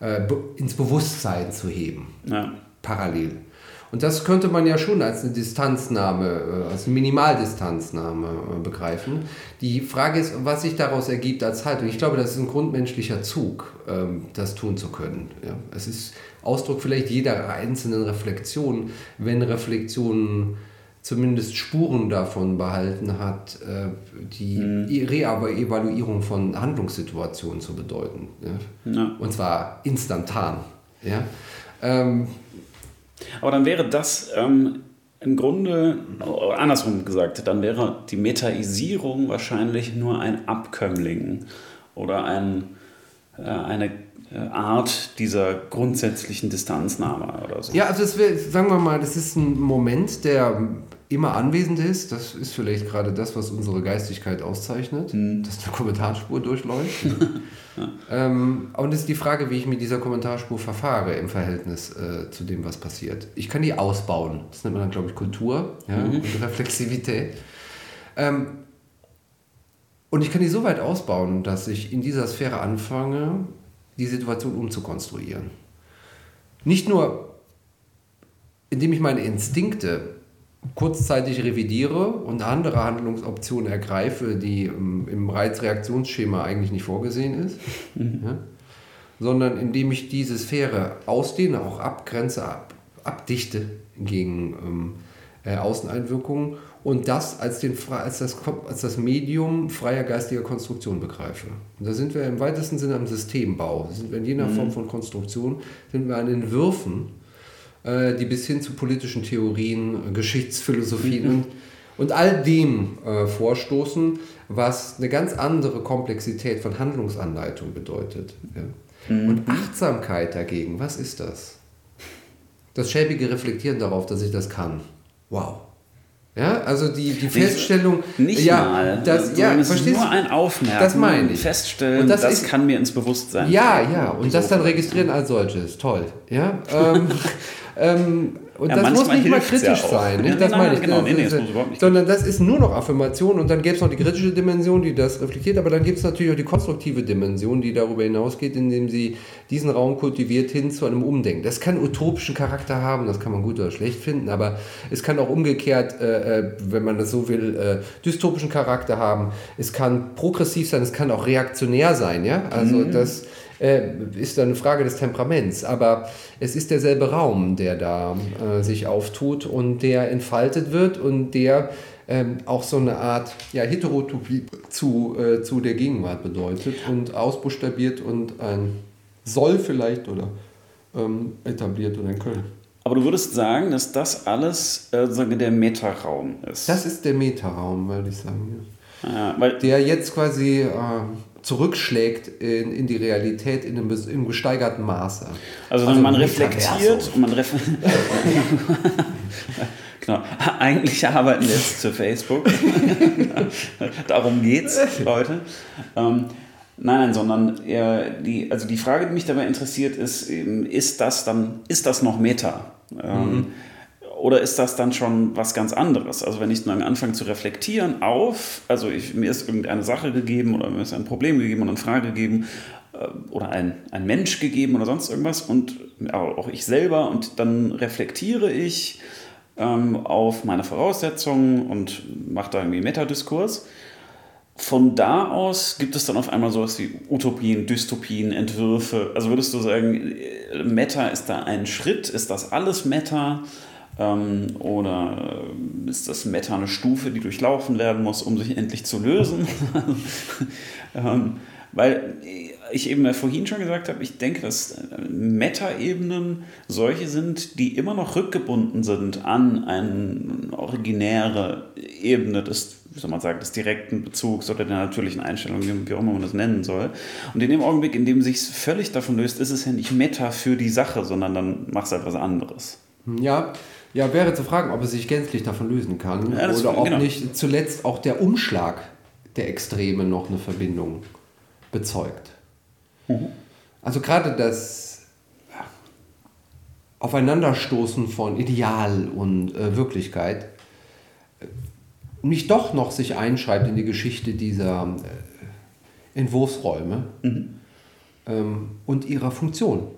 äh, ins Bewusstsein zu heben, ja. parallel. Und das könnte man ja schon als eine Distanznahme, äh, als eine Minimaldistanznahme äh, begreifen. Die Frage ist, was sich daraus ergibt als Haltung. Ich glaube, das ist ein grundmenschlicher Zug, ähm, das tun zu können. Es ist Ausdruck vielleicht jeder einzelnen Reflexion, wenn Reflexionen zumindest Spuren davon behalten hat, äh, die mhm. Reevaluierung von Handlungssituationen zu bedeuten. Ja? Und zwar instantan. Ja? Ähm, aber dann wäre das ähm, im Grunde, andersrum gesagt, dann wäre die Metaisierung wahrscheinlich nur ein Abkömmling oder ein, äh, eine äh, Art dieser grundsätzlichen Distanznahme oder so. Ja, also es wär, sagen wir mal, das ist ein Moment, der immer anwesend ist. Das ist vielleicht gerade das, was unsere Geistigkeit auszeichnet, mhm. dass eine Kommentarspur durchläuft. ähm, und es ist die Frage, wie ich mit dieser Kommentarspur verfahre im Verhältnis äh, zu dem, was passiert. Ich kann die ausbauen. Das nennt man dann, glaube ich, Kultur ja, mhm. und Reflexivität. Ähm, und ich kann die so weit ausbauen, dass ich in dieser Sphäre anfange, die Situation umzukonstruieren. Nicht nur, indem ich meine Instinkte kurzzeitig revidiere und andere Handlungsoptionen ergreife, die im Reizreaktionsschema eigentlich nicht vorgesehen ist, mhm. ja, sondern indem ich diese Sphäre ausdehne, auch abgrenze, ab, abdichte gegen ähm, äh, Außeneinwirkungen und das als, den, als, das, als das Medium freier geistiger Konstruktion begreife. Und da sind wir im weitesten Sinne am Systembau. Sind wir in jener mhm. Form von Konstruktion, sind wir an Entwürfen, äh, die bis hin zu politischen Theorien, Geschichtsphilosophien mhm. und, und all dem äh, vorstoßen, was eine ganz andere Komplexität von Handlungsanleitung bedeutet. Ja? Mhm. Und Achtsamkeit dagegen, was ist das? Das schäbige Reflektieren darauf, dass ich das kann. Wow. Ja, also die, die Feststellung. Nicht ja, mal. Das, ja, es ist nur ein Aufmerken. Das meine ich. Feststellen, das, das ist, kann mir ins Bewusstsein. Ja, ja. Und das dann registrieren als solches. Toll. Ja. Ähm, ähm, Und ja, das muss nicht mal kritisch ja sein. Nicht? das meine ich. Genau, nee, nee, das sondern das ist nur noch Affirmation und dann gäbe es noch die kritische Dimension, die das reflektiert, aber dann gibt es natürlich auch die konstruktive Dimension, die darüber hinausgeht, indem sie diesen Raum kultiviert hin zu einem Umdenken. Das kann utopischen Charakter haben, das kann man gut oder schlecht finden, aber es kann auch umgekehrt, äh, äh wenn man das so will, äh, dystopischen Charakter haben. Es kann progressiv sein, es kann auch reaktionär sein. Ja? Also mhm. das äh, ist dann eine Frage des Temperaments. Aber es ist derselbe Raum, der da äh, sich auftut und der entfaltet wird und der ähm, auch so eine Art ja, Heterotopie zu, äh, zu der Gegenwart bedeutet und ausbuchstabiert und ein Soll vielleicht oder ähm, etabliert oder ein Können. Aber du würdest sagen, dass das alles äh, der Metaraum ist. Das ist der Metaraum, würde ich sagen. Ja. Ja, der jetzt quasi äh, zurückschlägt in, in die Realität in einem, in einem gesteigerten Maße. Also, also man reflektiert und man ref Genau. Eigentlich arbeiten wir jetzt zu Facebook. Darum geht's, Leute. Ähm, nein, nein, sondern eher die, also die Frage, die mich dabei interessiert, ist, ist das dann, ist das noch Meta? Ähm, mhm. Oder ist das dann schon was ganz anderes? Also wenn ich dann anfange zu reflektieren auf, also ich, mir ist irgendeine Sache gegeben oder mir ist ein Problem gegeben oder eine Frage gegeben äh, oder ein, ein Mensch gegeben oder sonst irgendwas und auch ich selber und dann reflektiere ich ähm, auf meine Voraussetzungen und mache da irgendwie Metadiskurs. Von da aus gibt es dann auf einmal sowas wie Utopien, Dystopien, Entwürfe. Also würdest du sagen, Meta ist da ein Schritt? Ist das alles Meta? Ähm, oder ist das Meta eine Stufe, die durchlaufen werden muss, um sich endlich zu lösen? ähm, weil ich eben vorhin schon gesagt habe, ich denke, dass Meta-Ebenen solche sind, die immer noch rückgebunden sind an eine originäre Ebene des, wie soll man sagen, des direkten Bezugs oder der natürlichen Einstellung, wie auch immer man das nennen soll. Und in dem Augenblick, in dem sich völlig davon löst, ist es ja nicht Meta für die Sache, sondern dann macht es etwas anderes. Ja, ja, wäre zu fragen, ob es sich gänzlich davon lösen kann ja, oder ob genau. nicht zuletzt auch der Umschlag der Extreme noch eine Verbindung bezeugt. Mhm. Also gerade das Aufeinanderstoßen von Ideal und äh, Wirklichkeit äh, nicht doch noch sich einschreibt in die Geschichte dieser äh, Entwurfsräume mhm. ähm, und ihrer Funktion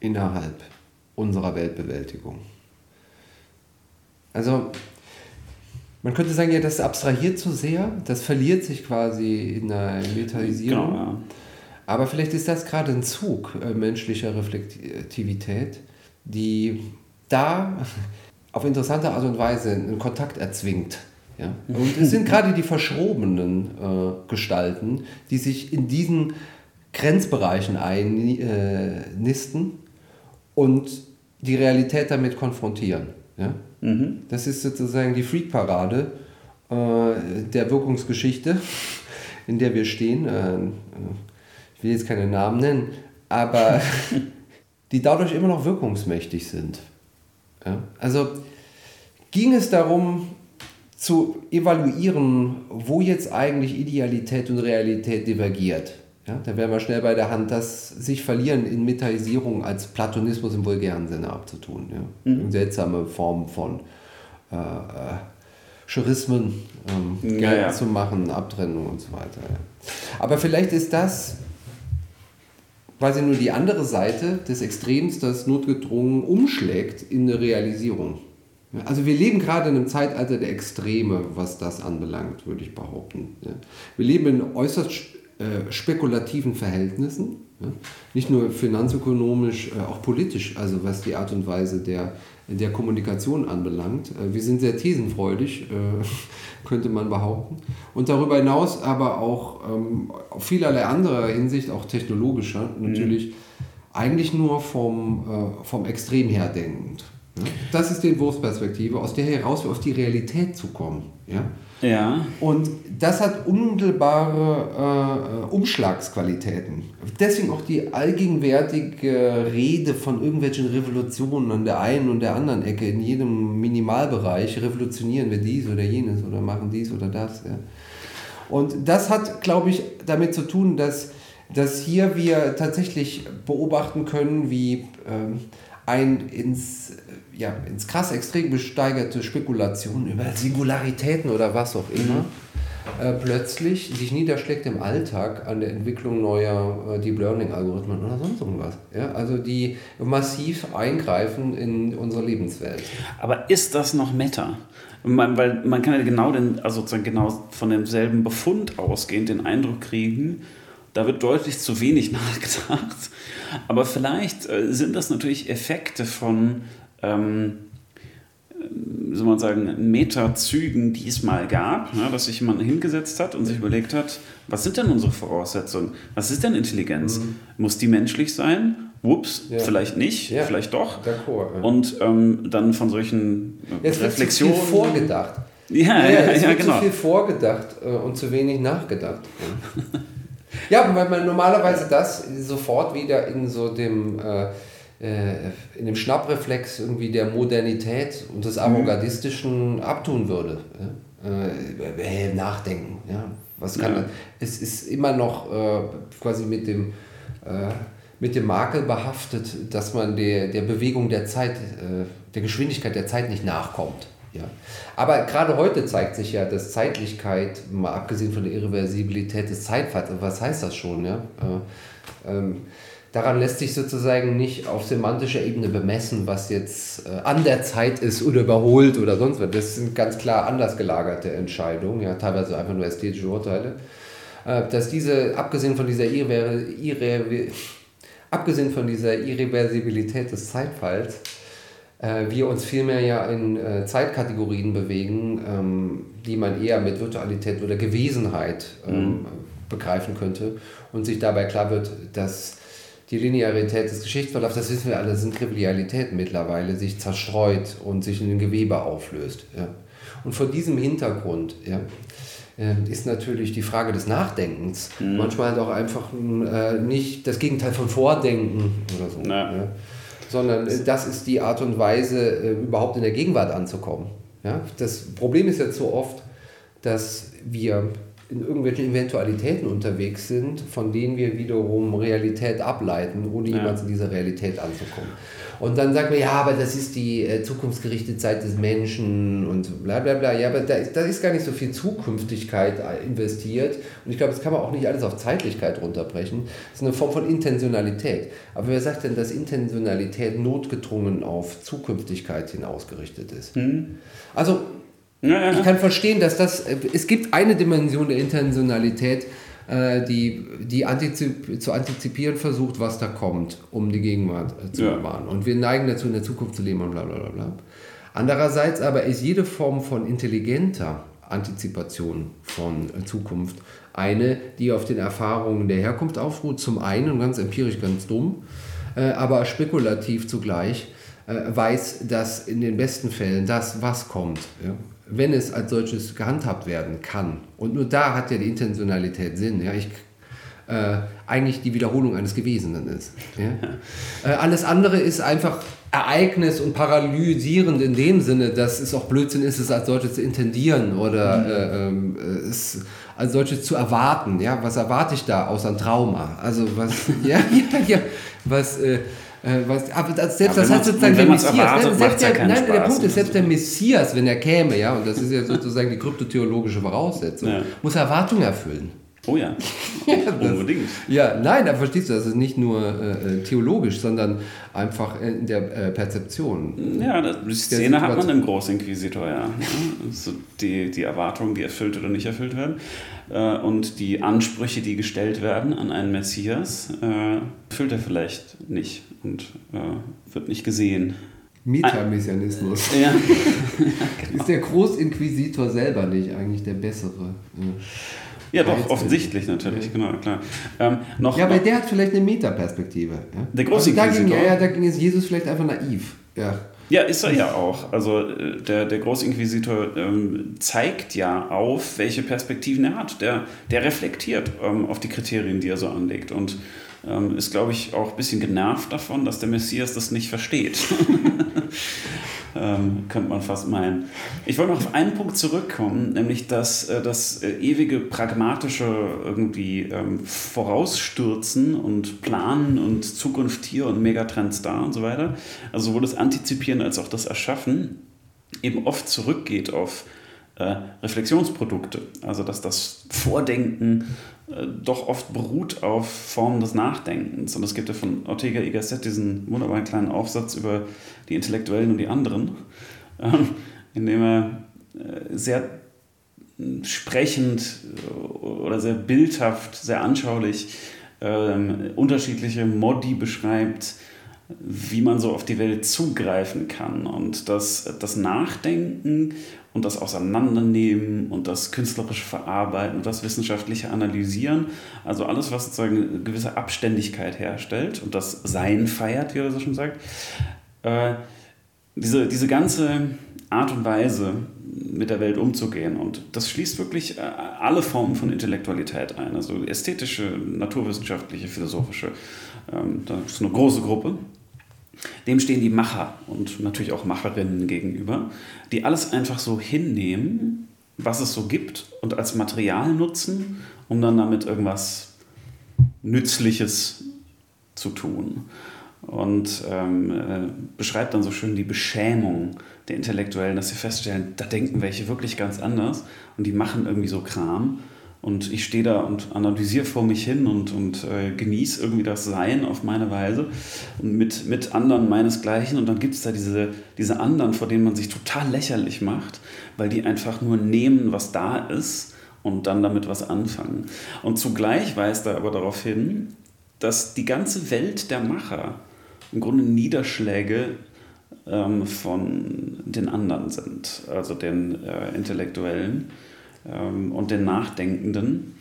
innerhalb unserer Weltbewältigung. Also man könnte sagen, ja, das abstrahiert zu sehr, das verliert sich quasi in der Metaisierung. Genau, ja. Aber vielleicht ist das gerade ein Zug äh, menschlicher Reflektivität, die da auf interessante Art und Weise einen Kontakt erzwingt. Ja? Und es sind gerade die verschrobenen äh, Gestalten, die sich in diesen Grenzbereichen einnisten äh, und die Realität damit konfrontieren. Ja? Mhm. Das ist sozusagen die Freak-Parade äh, der Wirkungsgeschichte, in der wir stehen. Äh, ich will jetzt keine Namen nennen, aber die dadurch immer noch wirkungsmächtig sind. Ja? Also ging es darum zu evaluieren, wo jetzt eigentlich Idealität und Realität divergiert. Ja, da wären wir schnell bei der Hand, das sich verlieren in Metaisierung als Platonismus im vulgären Sinne abzutun. Ja? Mhm. Seltsame Form von äh, äh, Charismen ähm, ja, ja. zu machen, Abtrennung und so weiter. Aber vielleicht ist das quasi nur die andere Seite des Extrems, das notgedrungen umschlägt in eine Realisierung. Also wir leben gerade in einem Zeitalter der Extreme, was das anbelangt, würde ich behaupten. Wir leben in äußerst äh, spekulativen Verhältnissen, ja? nicht nur finanzökonomisch, äh, auch politisch, also was die Art und Weise der, der Kommunikation anbelangt. Äh, wir sind sehr thesenfreudig, äh, könnte man behaupten. Und darüber hinaus aber auch ähm, auf vielerlei anderer Hinsicht, auch technologischer, natürlich mhm. eigentlich nur vom, äh, vom Extrem her denkend. Ja? Das ist die Entwurfsperspektive, aus der heraus wir auf die Realität zu kommen. Ja? Ja. Und das hat unmittelbare äh, Umschlagsqualitäten. Deswegen auch die allgegenwärtige Rede von irgendwelchen Revolutionen an der einen und der anderen Ecke, in jedem Minimalbereich, revolutionieren wir dies oder jenes oder machen dies oder das. Ja. Und das hat, glaube ich, damit zu tun, dass, dass hier wir tatsächlich beobachten können, wie ähm, ein ins, ja, ins krass extrem gesteigerte Spekulation über Singularitäten oder was auch immer. Mhm äh, plötzlich sich niederschlägt im Alltag an der Entwicklung neuer äh, Deep Learning-Algorithmen oder sonst irgendwas. Ja? Also die massiv eingreifen in unsere Lebenswelt. Aber ist das noch Meta? Man, weil man kann ja genau, den, also sozusagen genau von demselben Befund ausgehend den Eindruck kriegen, da wird deutlich zu wenig nachgedacht. Aber vielleicht äh, sind das natürlich Effekte von ähm, soll man sagen, Metazügen, die es mal gab, ja, dass sich jemand hingesetzt hat und sich überlegt hat, was sind denn unsere Voraussetzungen? Was ist denn Intelligenz? Mhm. Muss die menschlich sein? Ups, ja. vielleicht nicht, ja. vielleicht doch. Und ähm, dann von solchen Jetzt Reflexionen. Wird zu viel vorgedacht. Ja, ja, ja, ja, genau. zu viel vorgedacht äh, und zu wenig nachgedacht. ja, weil man normalerweise das sofort wieder in so dem äh, äh, in dem Schnappreflex irgendwie der Modernität und des mhm. Avantgardistischen abtun würde. Äh, äh, nachdenken. Ja? Was kann ja. Es ist immer noch äh, quasi mit dem, äh, mit dem Makel behaftet, dass man der, der Bewegung der Zeit, äh, der Geschwindigkeit der Zeit nicht nachkommt. Ja. Aber gerade heute zeigt sich ja, dass Zeitlichkeit, mal abgesehen von der Irreversibilität des Zeitfalls, was heißt das schon? Ja? Ähm, daran lässt sich sozusagen nicht auf semantischer Ebene bemessen, was jetzt äh, an der Zeit ist oder überholt oder sonst was. Das sind ganz klar anders gelagerte Entscheidungen, ja, teilweise einfach nur ästhetische Urteile. Äh, dass diese, abgesehen von dieser Irre, Irre, abgesehen von dieser Irreversibilität des Zeitfalls, äh, wir uns vielmehr ja in äh, Zeitkategorien bewegen, ähm, die man eher mit Virtualität oder Gewesenheit ähm, mhm. begreifen könnte und sich dabei klar wird, dass die Linearität des Geschichtsverlaufs, das wissen wir alle, sind Trivialitäten mittlerweile, sich zerstreut und sich in ein Gewebe auflöst. Ja. Und vor diesem Hintergrund ja, äh, ist natürlich die Frage des Nachdenkens mhm. manchmal halt auch einfach äh, nicht das Gegenteil von Vordenken oder so. Ja. Sondern äh, das ist die Art und Weise, äh, überhaupt in der Gegenwart anzukommen. Ja. Das Problem ist jetzt so oft, dass wir in irgendwelchen Eventualitäten unterwegs sind, von denen wir wiederum Realität ableiten, ohne ja. jemals in diese Realität anzukommen. Und dann sagt man, ja, aber das ist die äh, zukunftsgerichtete Zeit des Menschen und bla bla bla. Ja, aber da ist, da ist gar nicht so viel Zukünftigkeit äh, investiert. Und ich glaube, das kann man auch nicht alles auf Zeitlichkeit runterbrechen. Das ist eine Form von Intentionalität. Aber wer sagt denn, dass Intentionalität notgedrungen auf Zukünftigkeit hinausgerichtet ist? Mhm. Also ja, ja. Ich kann verstehen, dass das, äh, es gibt eine Dimension der Intentionalität, äh, die, die antizip, zu antizipieren versucht, was da kommt, um die Gegenwart äh, zu bewahren. Und wir neigen dazu, in der Zukunft zu leben und bla bla bla bla. Andererseits aber ist jede Form von intelligenter Antizipation von Zukunft eine, die auf den Erfahrungen der Herkunft aufruht, zum einen und ganz empirisch ganz dumm, aber spekulativ zugleich weiß, dass in den besten Fällen das, was kommt, ja, wenn es als solches gehandhabt werden kann. Und nur da hat ja die Intentionalität Sinn. Ja, ich, äh, eigentlich die Wiederholung eines Gewesenen ist. Ja? Äh, alles andere ist einfach Ereignis und paralysierend in dem Sinne, dass es auch Blödsinn ist, es als solches zu intendieren oder mhm. äh, ähm, es als solches zu erwarten. Ja? Was erwarte ich da außer ein Trauma? Also was, ja, ja, ja, was äh, was, aber das, selbst ja, das hat sozusagen der Messias. Erwartet, nein, selbst der, nein, der Punkt ist, selbst der Messias, wenn er käme, ja, und das ist ja sozusagen die kryptotheologische Voraussetzung, ja. muss Erwartungen erfüllen. Oh ja, das, unbedingt. Ja, nein, da verstehst du, das ist nicht nur äh, theologisch, sondern einfach in der äh, Perzeption. Ja, das, die Szene hat man im Großinquisitor, ja. Also die, die Erwartungen, die erfüllt oder nicht erfüllt werden äh, und die Ansprüche, die gestellt werden an einen Messias, äh, erfüllt er vielleicht nicht und äh, wird nicht gesehen. Metamessianismus. Ja. genau. Ist der Großinquisitor selber nicht eigentlich der bessere? Ja. Doch, offensichtlich natürlich, ja. genau, klar. Ähm, noch, ja, aber der hat vielleicht eine Metaperspektive. Ja? Der große also da ging, ja, da ging jetzt Jesus vielleicht einfach naiv. Ja. Ja, ist er ja auch. Also äh, der, der Großinquisitor ähm, zeigt ja auf, welche Perspektiven er hat. Der, der reflektiert ähm, auf die Kriterien, die er so anlegt. Und ähm, ist, glaube ich, auch ein bisschen genervt davon, dass der Messias das nicht versteht. ähm, könnte man fast meinen. Ich wollte noch auf einen Punkt zurückkommen, nämlich dass äh, das äh, ewige pragmatische irgendwie ähm, Vorausstürzen und Planen und Zukunft hier und Megatrends da und so weiter, also sowohl das Antizipieren als auch das Erschaffen, eben oft zurückgeht auf äh, Reflexionsprodukte. Also dass das Vordenken doch oft beruht auf Formen des Nachdenkens. Und es gibt ja von Ortega y Gasset diesen wunderbaren kleinen Aufsatz über die Intellektuellen und die anderen, äh, in dem er äh, sehr sprechend oder sehr bildhaft, sehr anschaulich ähm, unterschiedliche Modi beschreibt, wie man so auf die Welt zugreifen kann. Und dass das Nachdenken und das Auseinandernehmen und das künstlerische Verarbeiten und das wissenschaftliche Analysieren, also alles, was sozusagen eine gewisse Abständigkeit herstellt und das Sein feiert, wie er so schon sagt, äh, diese, diese ganze Art und Weise, mit der Welt umzugehen. Und das schließt wirklich äh, alle Formen von Intellektualität ein, also ästhetische, naturwissenschaftliche, philosophische. Ähm, das ist eine große Gruppe. Dem stehen die Macher und natürlich auch Macherinnen gegenüber, die alles einfach so hinnehmen, was es so gibt und als Material nutzen, um dann damit irgendwas Nützliches zu tun. Und ähm, äh, beschreibt dann so schön die Beschämung der Intellektuellen, dass sie feststellen, da denken welche wirklich ganz anders und die machen irgendwie so Kram und ich stehe da und analysiere vor mich hin und, und äh, genieße irgendwie das Sein auf meine Weise und mit, mit anderen meinesgleichen. Und dann gibt es da diese, diese anderen, vor denen man sich total lächerlich macht, weil die einfach nur nehmen, was da ist und dann damit was anfangen. Und zugleich weist er aber darauf hin, dass die ganze Welt der Macher im Grunde Niederschläge ähm, von den anderen sind, also den äh, Intellektuellen und den Nachdenkenden.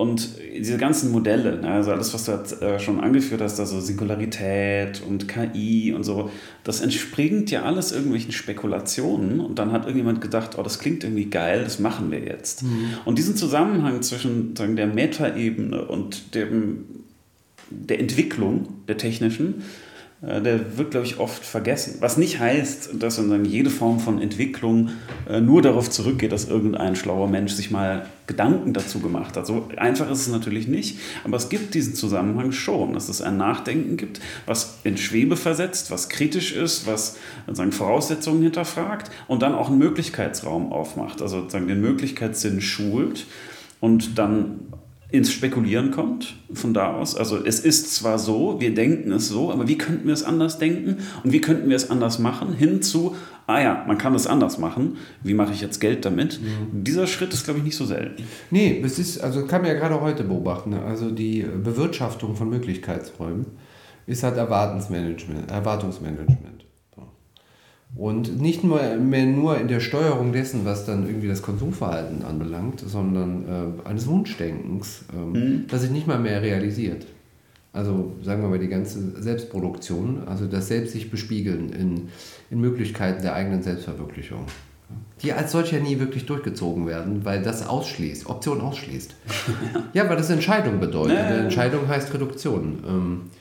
Und diese ganzen Modelle, ne, also alles, was du jetzt, äh, schon angeführt hast, also Singularität und KI und so, das entspringt ja alles irgendwelchen Spekulationen. Und dann hat irgendjemand gedacht, oh, das klingt irgendwie geil, das machen wir jetzt. Mhm. Und diesen Zusammenhang zwischen sagen, der Metaebene und dem, der Entwicklung der technischen, der wird, glaube ich, oft vergessen. Was nicht heißt, dass dann jede Form von Entwicklung äh, nur darauf zurückgeht, dass irgendein schlauer Mensch sich mal Gedanken dazu gemacht hat. So einfach ist es natürlich nicht, aber es gibt diesen Zusammenhang schon, dass es ein Nachdenken gibt, was in Schwebe versetzt, was kritisch ist, was sozusagen Voraussetzungen hinterfragt und dann auch einen Möglichkeitsraum aufmacht, also sozusagen den Möglichkeitssinn schult und dann ins Spekulieren kommt von da aus. Also es ist zwar so, wir denken es so, aber wie könnten wir es anders denken und wie könnten wir es anders machen, hinzu, ah ja, man kann es anders machen, wie mache ich jetzt Geld damit? Mhm. Dieser Schritt ist, glaube ich, nicht so selten. Nee, es ist, also kann man ja gerade heute beobachten, ne? also die Bewirtschaftung von Möglichkeitsräumen ist halt Erwartungsmanagement. Erwartungsmanagement. Und nicht nur, mehr nur in der Steuerung dessen, was dann irgendwie das Konsumverhalten anbelangt, sondern äh, eines Wunschdenkens, ähm, mhm. das sich nicht mal mehr realisiert. Also sagen wir mal die ganze Selbstproduktion, also das Selbst sich bespiegeln in, in Möglichkeiten der eigenen Selbstverwirklichung. Die als solch ja nie wirklich durchgezogen werden, weil das ausschließt, Option ausschließt. ja, weil das Entscheidung bedeutet. Nee. Entscheidung heißt Reduktion. Ähm, äh,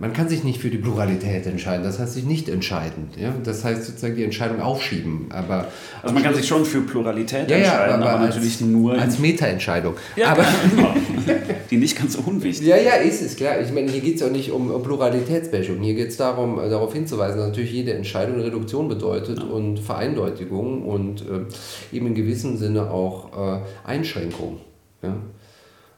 man kann sich nicht für die Pluralität entscheiden, das heißt sich nicht entscheiden. Ja? Das heißt sozusagen die Entscheidung aufschieben. Aber also man kann sich schon für Pluralität ja, entscheiden, ja, aber, aber als, natürlich nur. Als Meta-Entscheidung. Ja, aber genau. die nicht ganz so unwichtig Ja, ja, ist es, klar. Ich meine, hier geht es ja auch nicht um, um Pluralitätsbäschung. Hier geht es darum, äh, darauf hinzuweisen, dass natürlich jede Entscheidung Reduktion bedeutet und Vereindeutigung und äh, eben in gewissem Sinne auch äh, Einschränkung. Ja?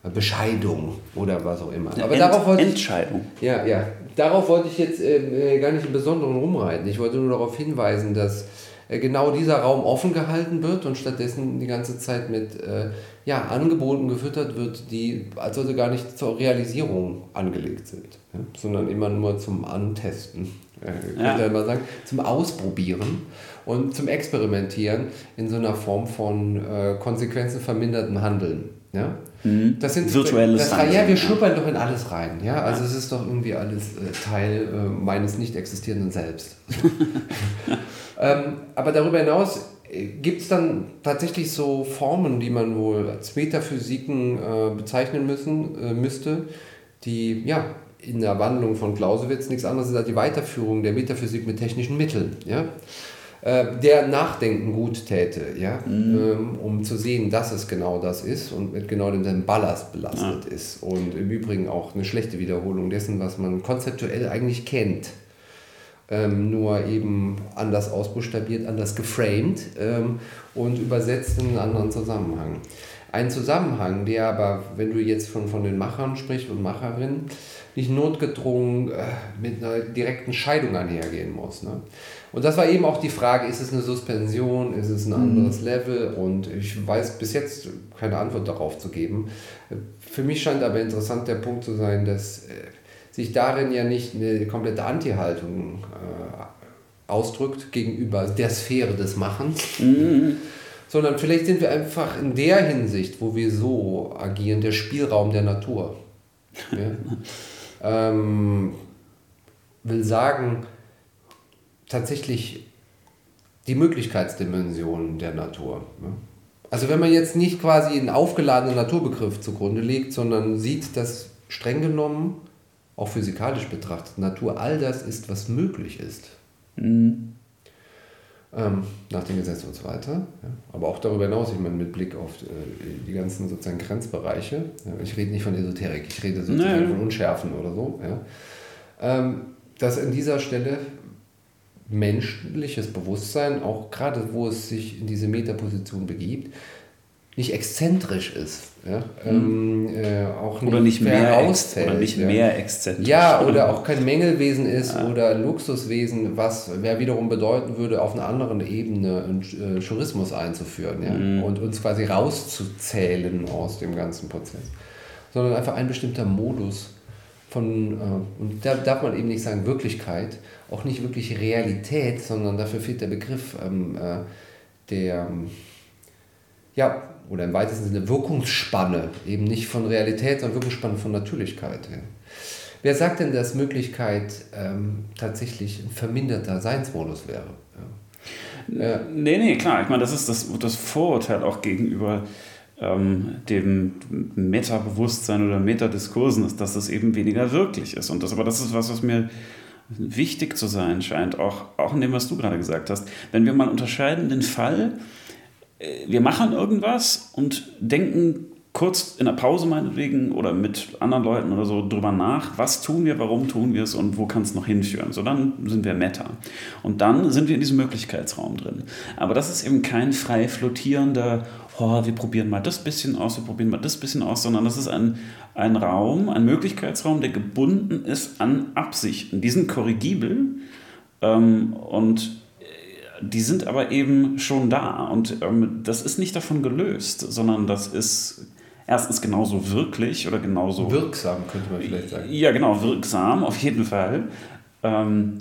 Bescheidung oder was auch immer. Aber Ent, darauf wollte Entscheidung. Ich, ja, ja. Darauf wollte ich jetzt äh, gar nicht im Besonderen rumreiten. Ich wollte nur darauf hinweisen, dass äh, genau dieser Raum offen gehalten wird und stattdessen die ganze Zeit mit äh, ja, Angeboten gefüttert wird, die also gar nicht zur Realisierung angelegt sind, ja? sondern immer nur zum Antesten, äh, könnte ja. man sagen, zum Ausprobieren und zum Experimentieren in so einer Form von äh, Konsequenzen vermindertem Handeln. Ja? Mhm. Das sind virtuelles das, Ja, wir schnuppern doch in alles rein. Ja? Also es ist doch irgendwie alles äh, Teil äh, meines nicht existierenden Selbst. ähm, aber darüber hinaus äh, gibt es dann tatsächlich so Formen, die man wohl als Metaphysiken äh, bezeichnen müssen, äh, müsste, die ja in der Wandlung von Clausewitz nichts anderes ist als die Weiterführung der Metaphysik mit technischen Mitteln. Ja? Äh, der Nachdenken gut täte, ja, mhm. um zu sehen, dass es genau das ist und mit genau dem Ballast belastet ja. ist. Und im Übrigen auch eine schlechte Wiederholung dessen, was man konzeptuell eigentlich kennt. Ähm, nur eben anders ausbuchstabiert, anders geframed ähm, und übersetzt in einen anderen Zusammenhang. Ein Zusammenhang, der aber, wenn du jetzt von, von den Machern sprichst und Macherinnen, nicht notgedrungen äh, mit einer direkten Scheidung einhergehen muss. Ne? Und das war eben auch die Frage, ist es eine Suspension, ist es ein mhm. anderes mhm. Level? Und ich weiß bis jetzt keine Antwort darauf zu geben. Für mich scheint aber interessant der Punkt zu sein, dass äh, sich darin ja nicht eine komplette Anti-Haltung äh, ausdrückt gegenüber der Sphäre des Machens. Mhm sondern vielleicht sind wir einfach in der Hinsicht, wo wir so agieren, der Spielraum der Natur. Ja? ähm, will sagen, tatsächlich die Möglichkeitsdimension der Natur. Ne? Also wenn man jetzt nicht quasi einen aufgeladenen Naturbegriff zugrunde legt, sondern sieht, dass streng genommen, auch physikalisch betrachtet, Natur all das ist, was möglich ist. Mhm. Ähm, nach dem Gesetz und so weiter. Ja. Aber auch darüber hinaus, ich meine, mit Blick auf äh, die ganzen sozusagen Grenzbereiche. Ja. Ich rede nicht von Esoterik, ich rede sozusagen Nein. von Unschärfen oder so. Ja. Ähm, dass an dieser Stelle menschliches Bewusstsein, auch gerade wo es sich in diese Metaposition begibt, nicht exzentrisch ist. Ja? Mhm. Ähm, äh, auch nicht oder nicht mehr oder nicht ja. mehr exzentrisch. Ja, oder auch kein Mängelwesen ist ja. oder Luxuswesen, was wer wiederum bedeuten würde, auf einer anderen Ebene einen äh, Tourismus einzuführen ja? Mhm. und uns quasi rauszuzählen aus dem ganzen Prozess. Sondern einfach ein bestimmter Modus von, äh, und da darf man eben nicht sagen Wirklichkeit, auch nicht wirklich Realität, sondern dafür fehlt der Begriff ähm, äh, der, ja, oder im weitesten Sinne Wirkungsspanne, eben nicht von Realität, sondern Wirkungsspanne von Natürlichkeit. Wer sagt denn, dass Möglichkeit ähm, tatsächlich ein verminderter Seinsmodus wäre? Ja. Äh, nee, nee, klar. Ich meine, das ist das, das Vorurteil auch gegenüber ähm, dem Metabewusstsein oder Metadiskursen, ist, dass es eben weniger wirklich ist. Und das, aber das ist was, was mir wichtig zu sein scheint, auch, auch in dem, was du gerade gesagt hast. Wenn wir mal unterscheiden den Fall, äh, wir machen irgendwas und denken kurz in der Pause meinetwegen oder mit anderen Leuten oder so drüber nach, was tun wir, warum tun wir es und wo kann es noch hinführen. So, dann sind wir Meta. Und dann sind wir in diesem Möglichkeitsraum drin. Aber das ist eben kein frei flottierender, oh, wir probieren mal das bisschen aus, wir probieren mal das bisschen aus, sondern das ist ein, ein Raum, ein Möglichkeitsraum, der gebunden ist an Absichten. Die sind korrigibel ähm, und die sind aber eben schon da und ähm, das ist nicht davon gelöst, sondern das ist erstens genauso wirklich oder genauso. Wirksam, könnte man vielleicht sagen. Ja, genau, wirksam, auf jeden Fall. Ähm,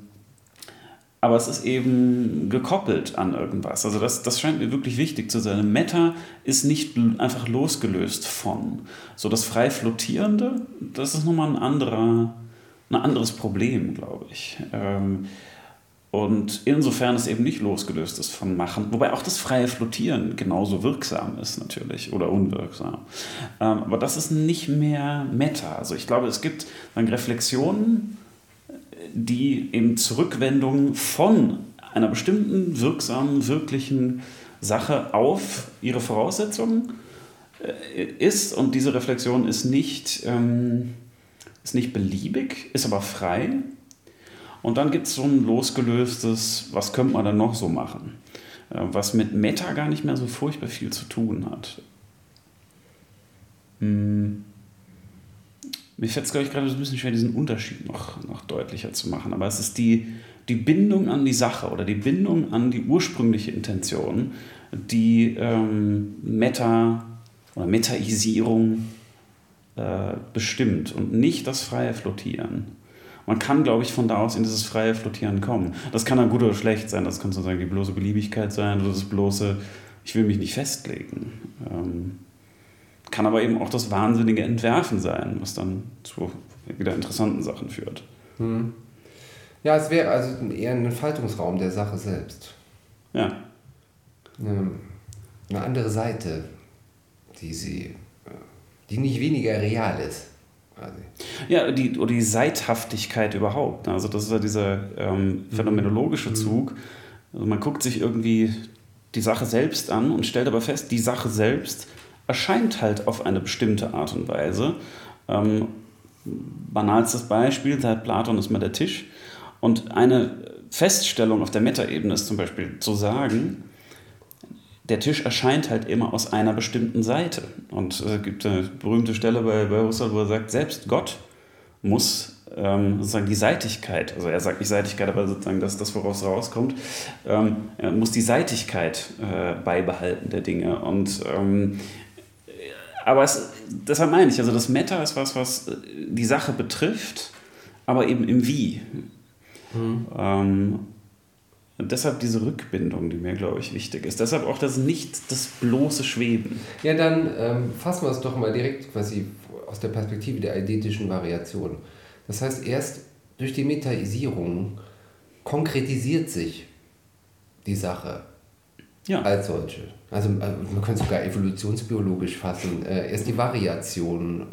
aber es ist eben gekoppelt an irgendwas. Also das, das scheint mir wirklich wichtig zu sein. Meta ist nicht einfach losgelöst von. So das frei flottierende, das ist nochmal ein anderer, ein anderes Problem, glaube ich. Ähm, und insofern es eben nicht losgelöst ist von Machen, wobei auch das freie Flottieren genauso wirksam ist natürlich oder unwirksam. Ähm, aber das ist nicht mehr Meta. Also ich glaube, es gibt dann Reflexionen, die eben Zurückwendungen von einer bestimmten wirksamen, wirklichen Sache auf ihre Voraussetzungen äh, ist und diese Reflexion ist nicht, ähm, ist nicht beliebig, ist aber frei und dann gibt es so ein losgelöstes, was könnte man dann noch so machen, äh, was mit Meta gar nicht mehr so furchtbar viel zu tun hat. Hm. Mir fällt es, glaube ich, gerade ein bisschen schwer, diesen Unterschied noch, noch deutlicher zu machen. Aber es ist die, die Bindung an die Sache oder die Bindung an die ursprüngliche Intention, die ähm, Meta oder Metaisierung äh, bestimmt und nicht das freie Flottieren man kann, glaube ich, von da aus in dieses freie Flottieren kommen. Das kann dann gut oder schlecht sein, das kann sozusagen die bloße Beliebigkeit sein oder das bloße, ich will mich nicht festlegen. Ähm, kann aber eben auch das wahnsinnige Entwerfen sein, was dann zu wieder interessanten Sachen führt. Hm. Ja, es wäre also eher ein Entfaltungsraum der Sache selbst. Ja. Eine, eine andere Seite, die sie, die nicht weniger real ist Quasi. Ja, die, oder die Seithaftigkeit überhaupt. ne? Also das ist ja dieser ähm, phänomenologische Zug. Also man guckt sich irgendwie die Sache selbst an und stellt aber fest, die Sache selbst erscheint halt auf eine bestimmte Art und Weise. Ähm, banalstes Beispiel, seit Platon ist mal der Tisch. Und eine Feststellung auf der Metaebene ist zum Beispiel zu sagen, der Tisch erscheint halt immer aus einer bestimmten Seite. Und es gibt eine berühmte Stelle bei, bei Husserl, wo er sagt, selbst Gott muss ähm, sozusagen die Seitigkeit, also er sagt nicht Seitigkeit, aber sozusagen das, das woraus rauskommt, ähm, muss die Seitigkeit äh, beibehalten der Dinge. Und ähm, aber es, deshalb meine ich, also das Meta ist was, was die Sache betrifft, aber eben im Wie. Ähm, und deshalb diese Rückbindung, die mir, glaube ich, wichtig ist. Deshalb auch das nicht das bloße Schweben. Ja, dann ähm, fassen wir es doch mal direkt quasi aus der Perspektive der eidetischen Variation. Das heißt, erst durch die Metaisierung konkretisiert sich die Sache Ja. als solche. Also äh, man könnte sogar evolutionsbiologisch fassen. Äh, erst die Variation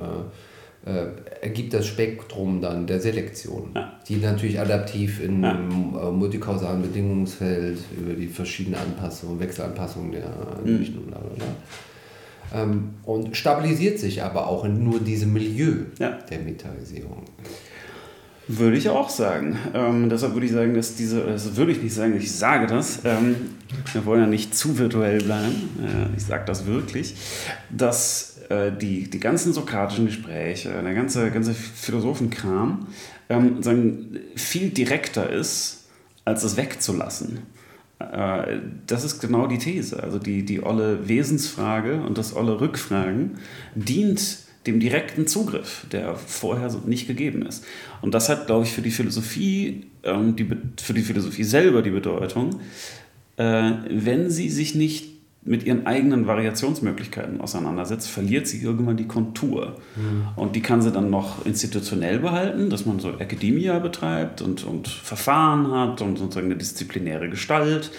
äh, äh, ergibt das Spektrum dann der Selektion, Ja. die natürlich adaptiv in Ja. einem äh, multikausalen Bedingungsfeld über die verschiedenen Anpassungen, Wechselanpassungen der Ansichten und bla bla bla. Ähm, und stabilisiert sich aber auch in nur diesem Milieu Ja. der Metaisierung. Würde ich auch sagen. Ähm, deshalb würde ich sagen, dass diese, also würde ich nicht sagen, ich sage das, ähm, wir wollen ja nicht zu virtuell bleiben, äh, ich sage das wirklich, dass äh, die, die ganzen sokratischen Gespräche, der ganze, ganze Philosophenkram ähm, sagen, viel direkter ist, als es wegzulassen. Äh, Das ist genau die These. Also die, die olle Wesensfrage und das olle Rückfragen dient dem direkten Zugriff, der vorher so nicht gegeben ist. Und das hat, glaube ich, für die Philosophie, ähm, die, für die Philosophie selber die Bedeutung, äh, wenn sie sich nicht mit ihren eigenen Variationsmöglichkeiten auseinandersetzt, verliert sie irgendwann die Kontur. Und die kann sie dann noch institutionell behalten, dass man so Academia betreibt und, und Verfahren hat und sozusagen eine disziplinäre Gestalt.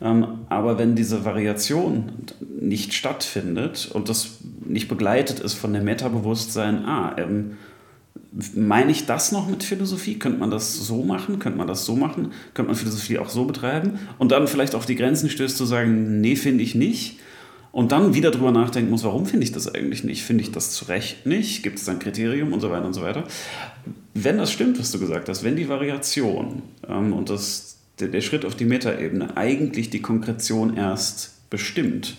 Ähm, aber wenn diese Variation nicht stattfindet und das nicht begleitet ist von dem Metabewusstsein, ah, ähm, meine ich das noch mit Philosophie? Könnte man das so machen? Könnte man das so machen? Könnte man Philosophie auch so betreiben? Und dann vielleicht auf die Grenzen stößt zu sagen, nee, finde ich nicht. Und dann wieder drüber nachdenken muss, warum finde ich das eigentlich nicht? Finde ich das zu Recht nicht? Gibt es da ein Kriterium und so weiter und so weiter? Wenn das stimmt, was du gesagt hast, wenn die Variation ähm, und das, der, der Schritt auf die Metaebene eigentlich die Konkretion erst bestimmt,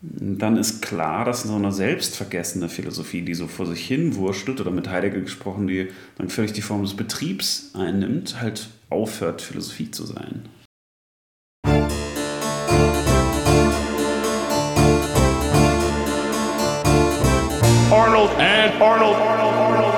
dann ist klar, dass so eine selbstvergessene Philosophie, die so vor sich hin wurschtelt oder mit Heidegger gesprochen, die dann völlig die Form des Betriebs einnimmt, halt aufhört, Philosophie zu sein. Arnold and Arnold, Arnold, Arnold.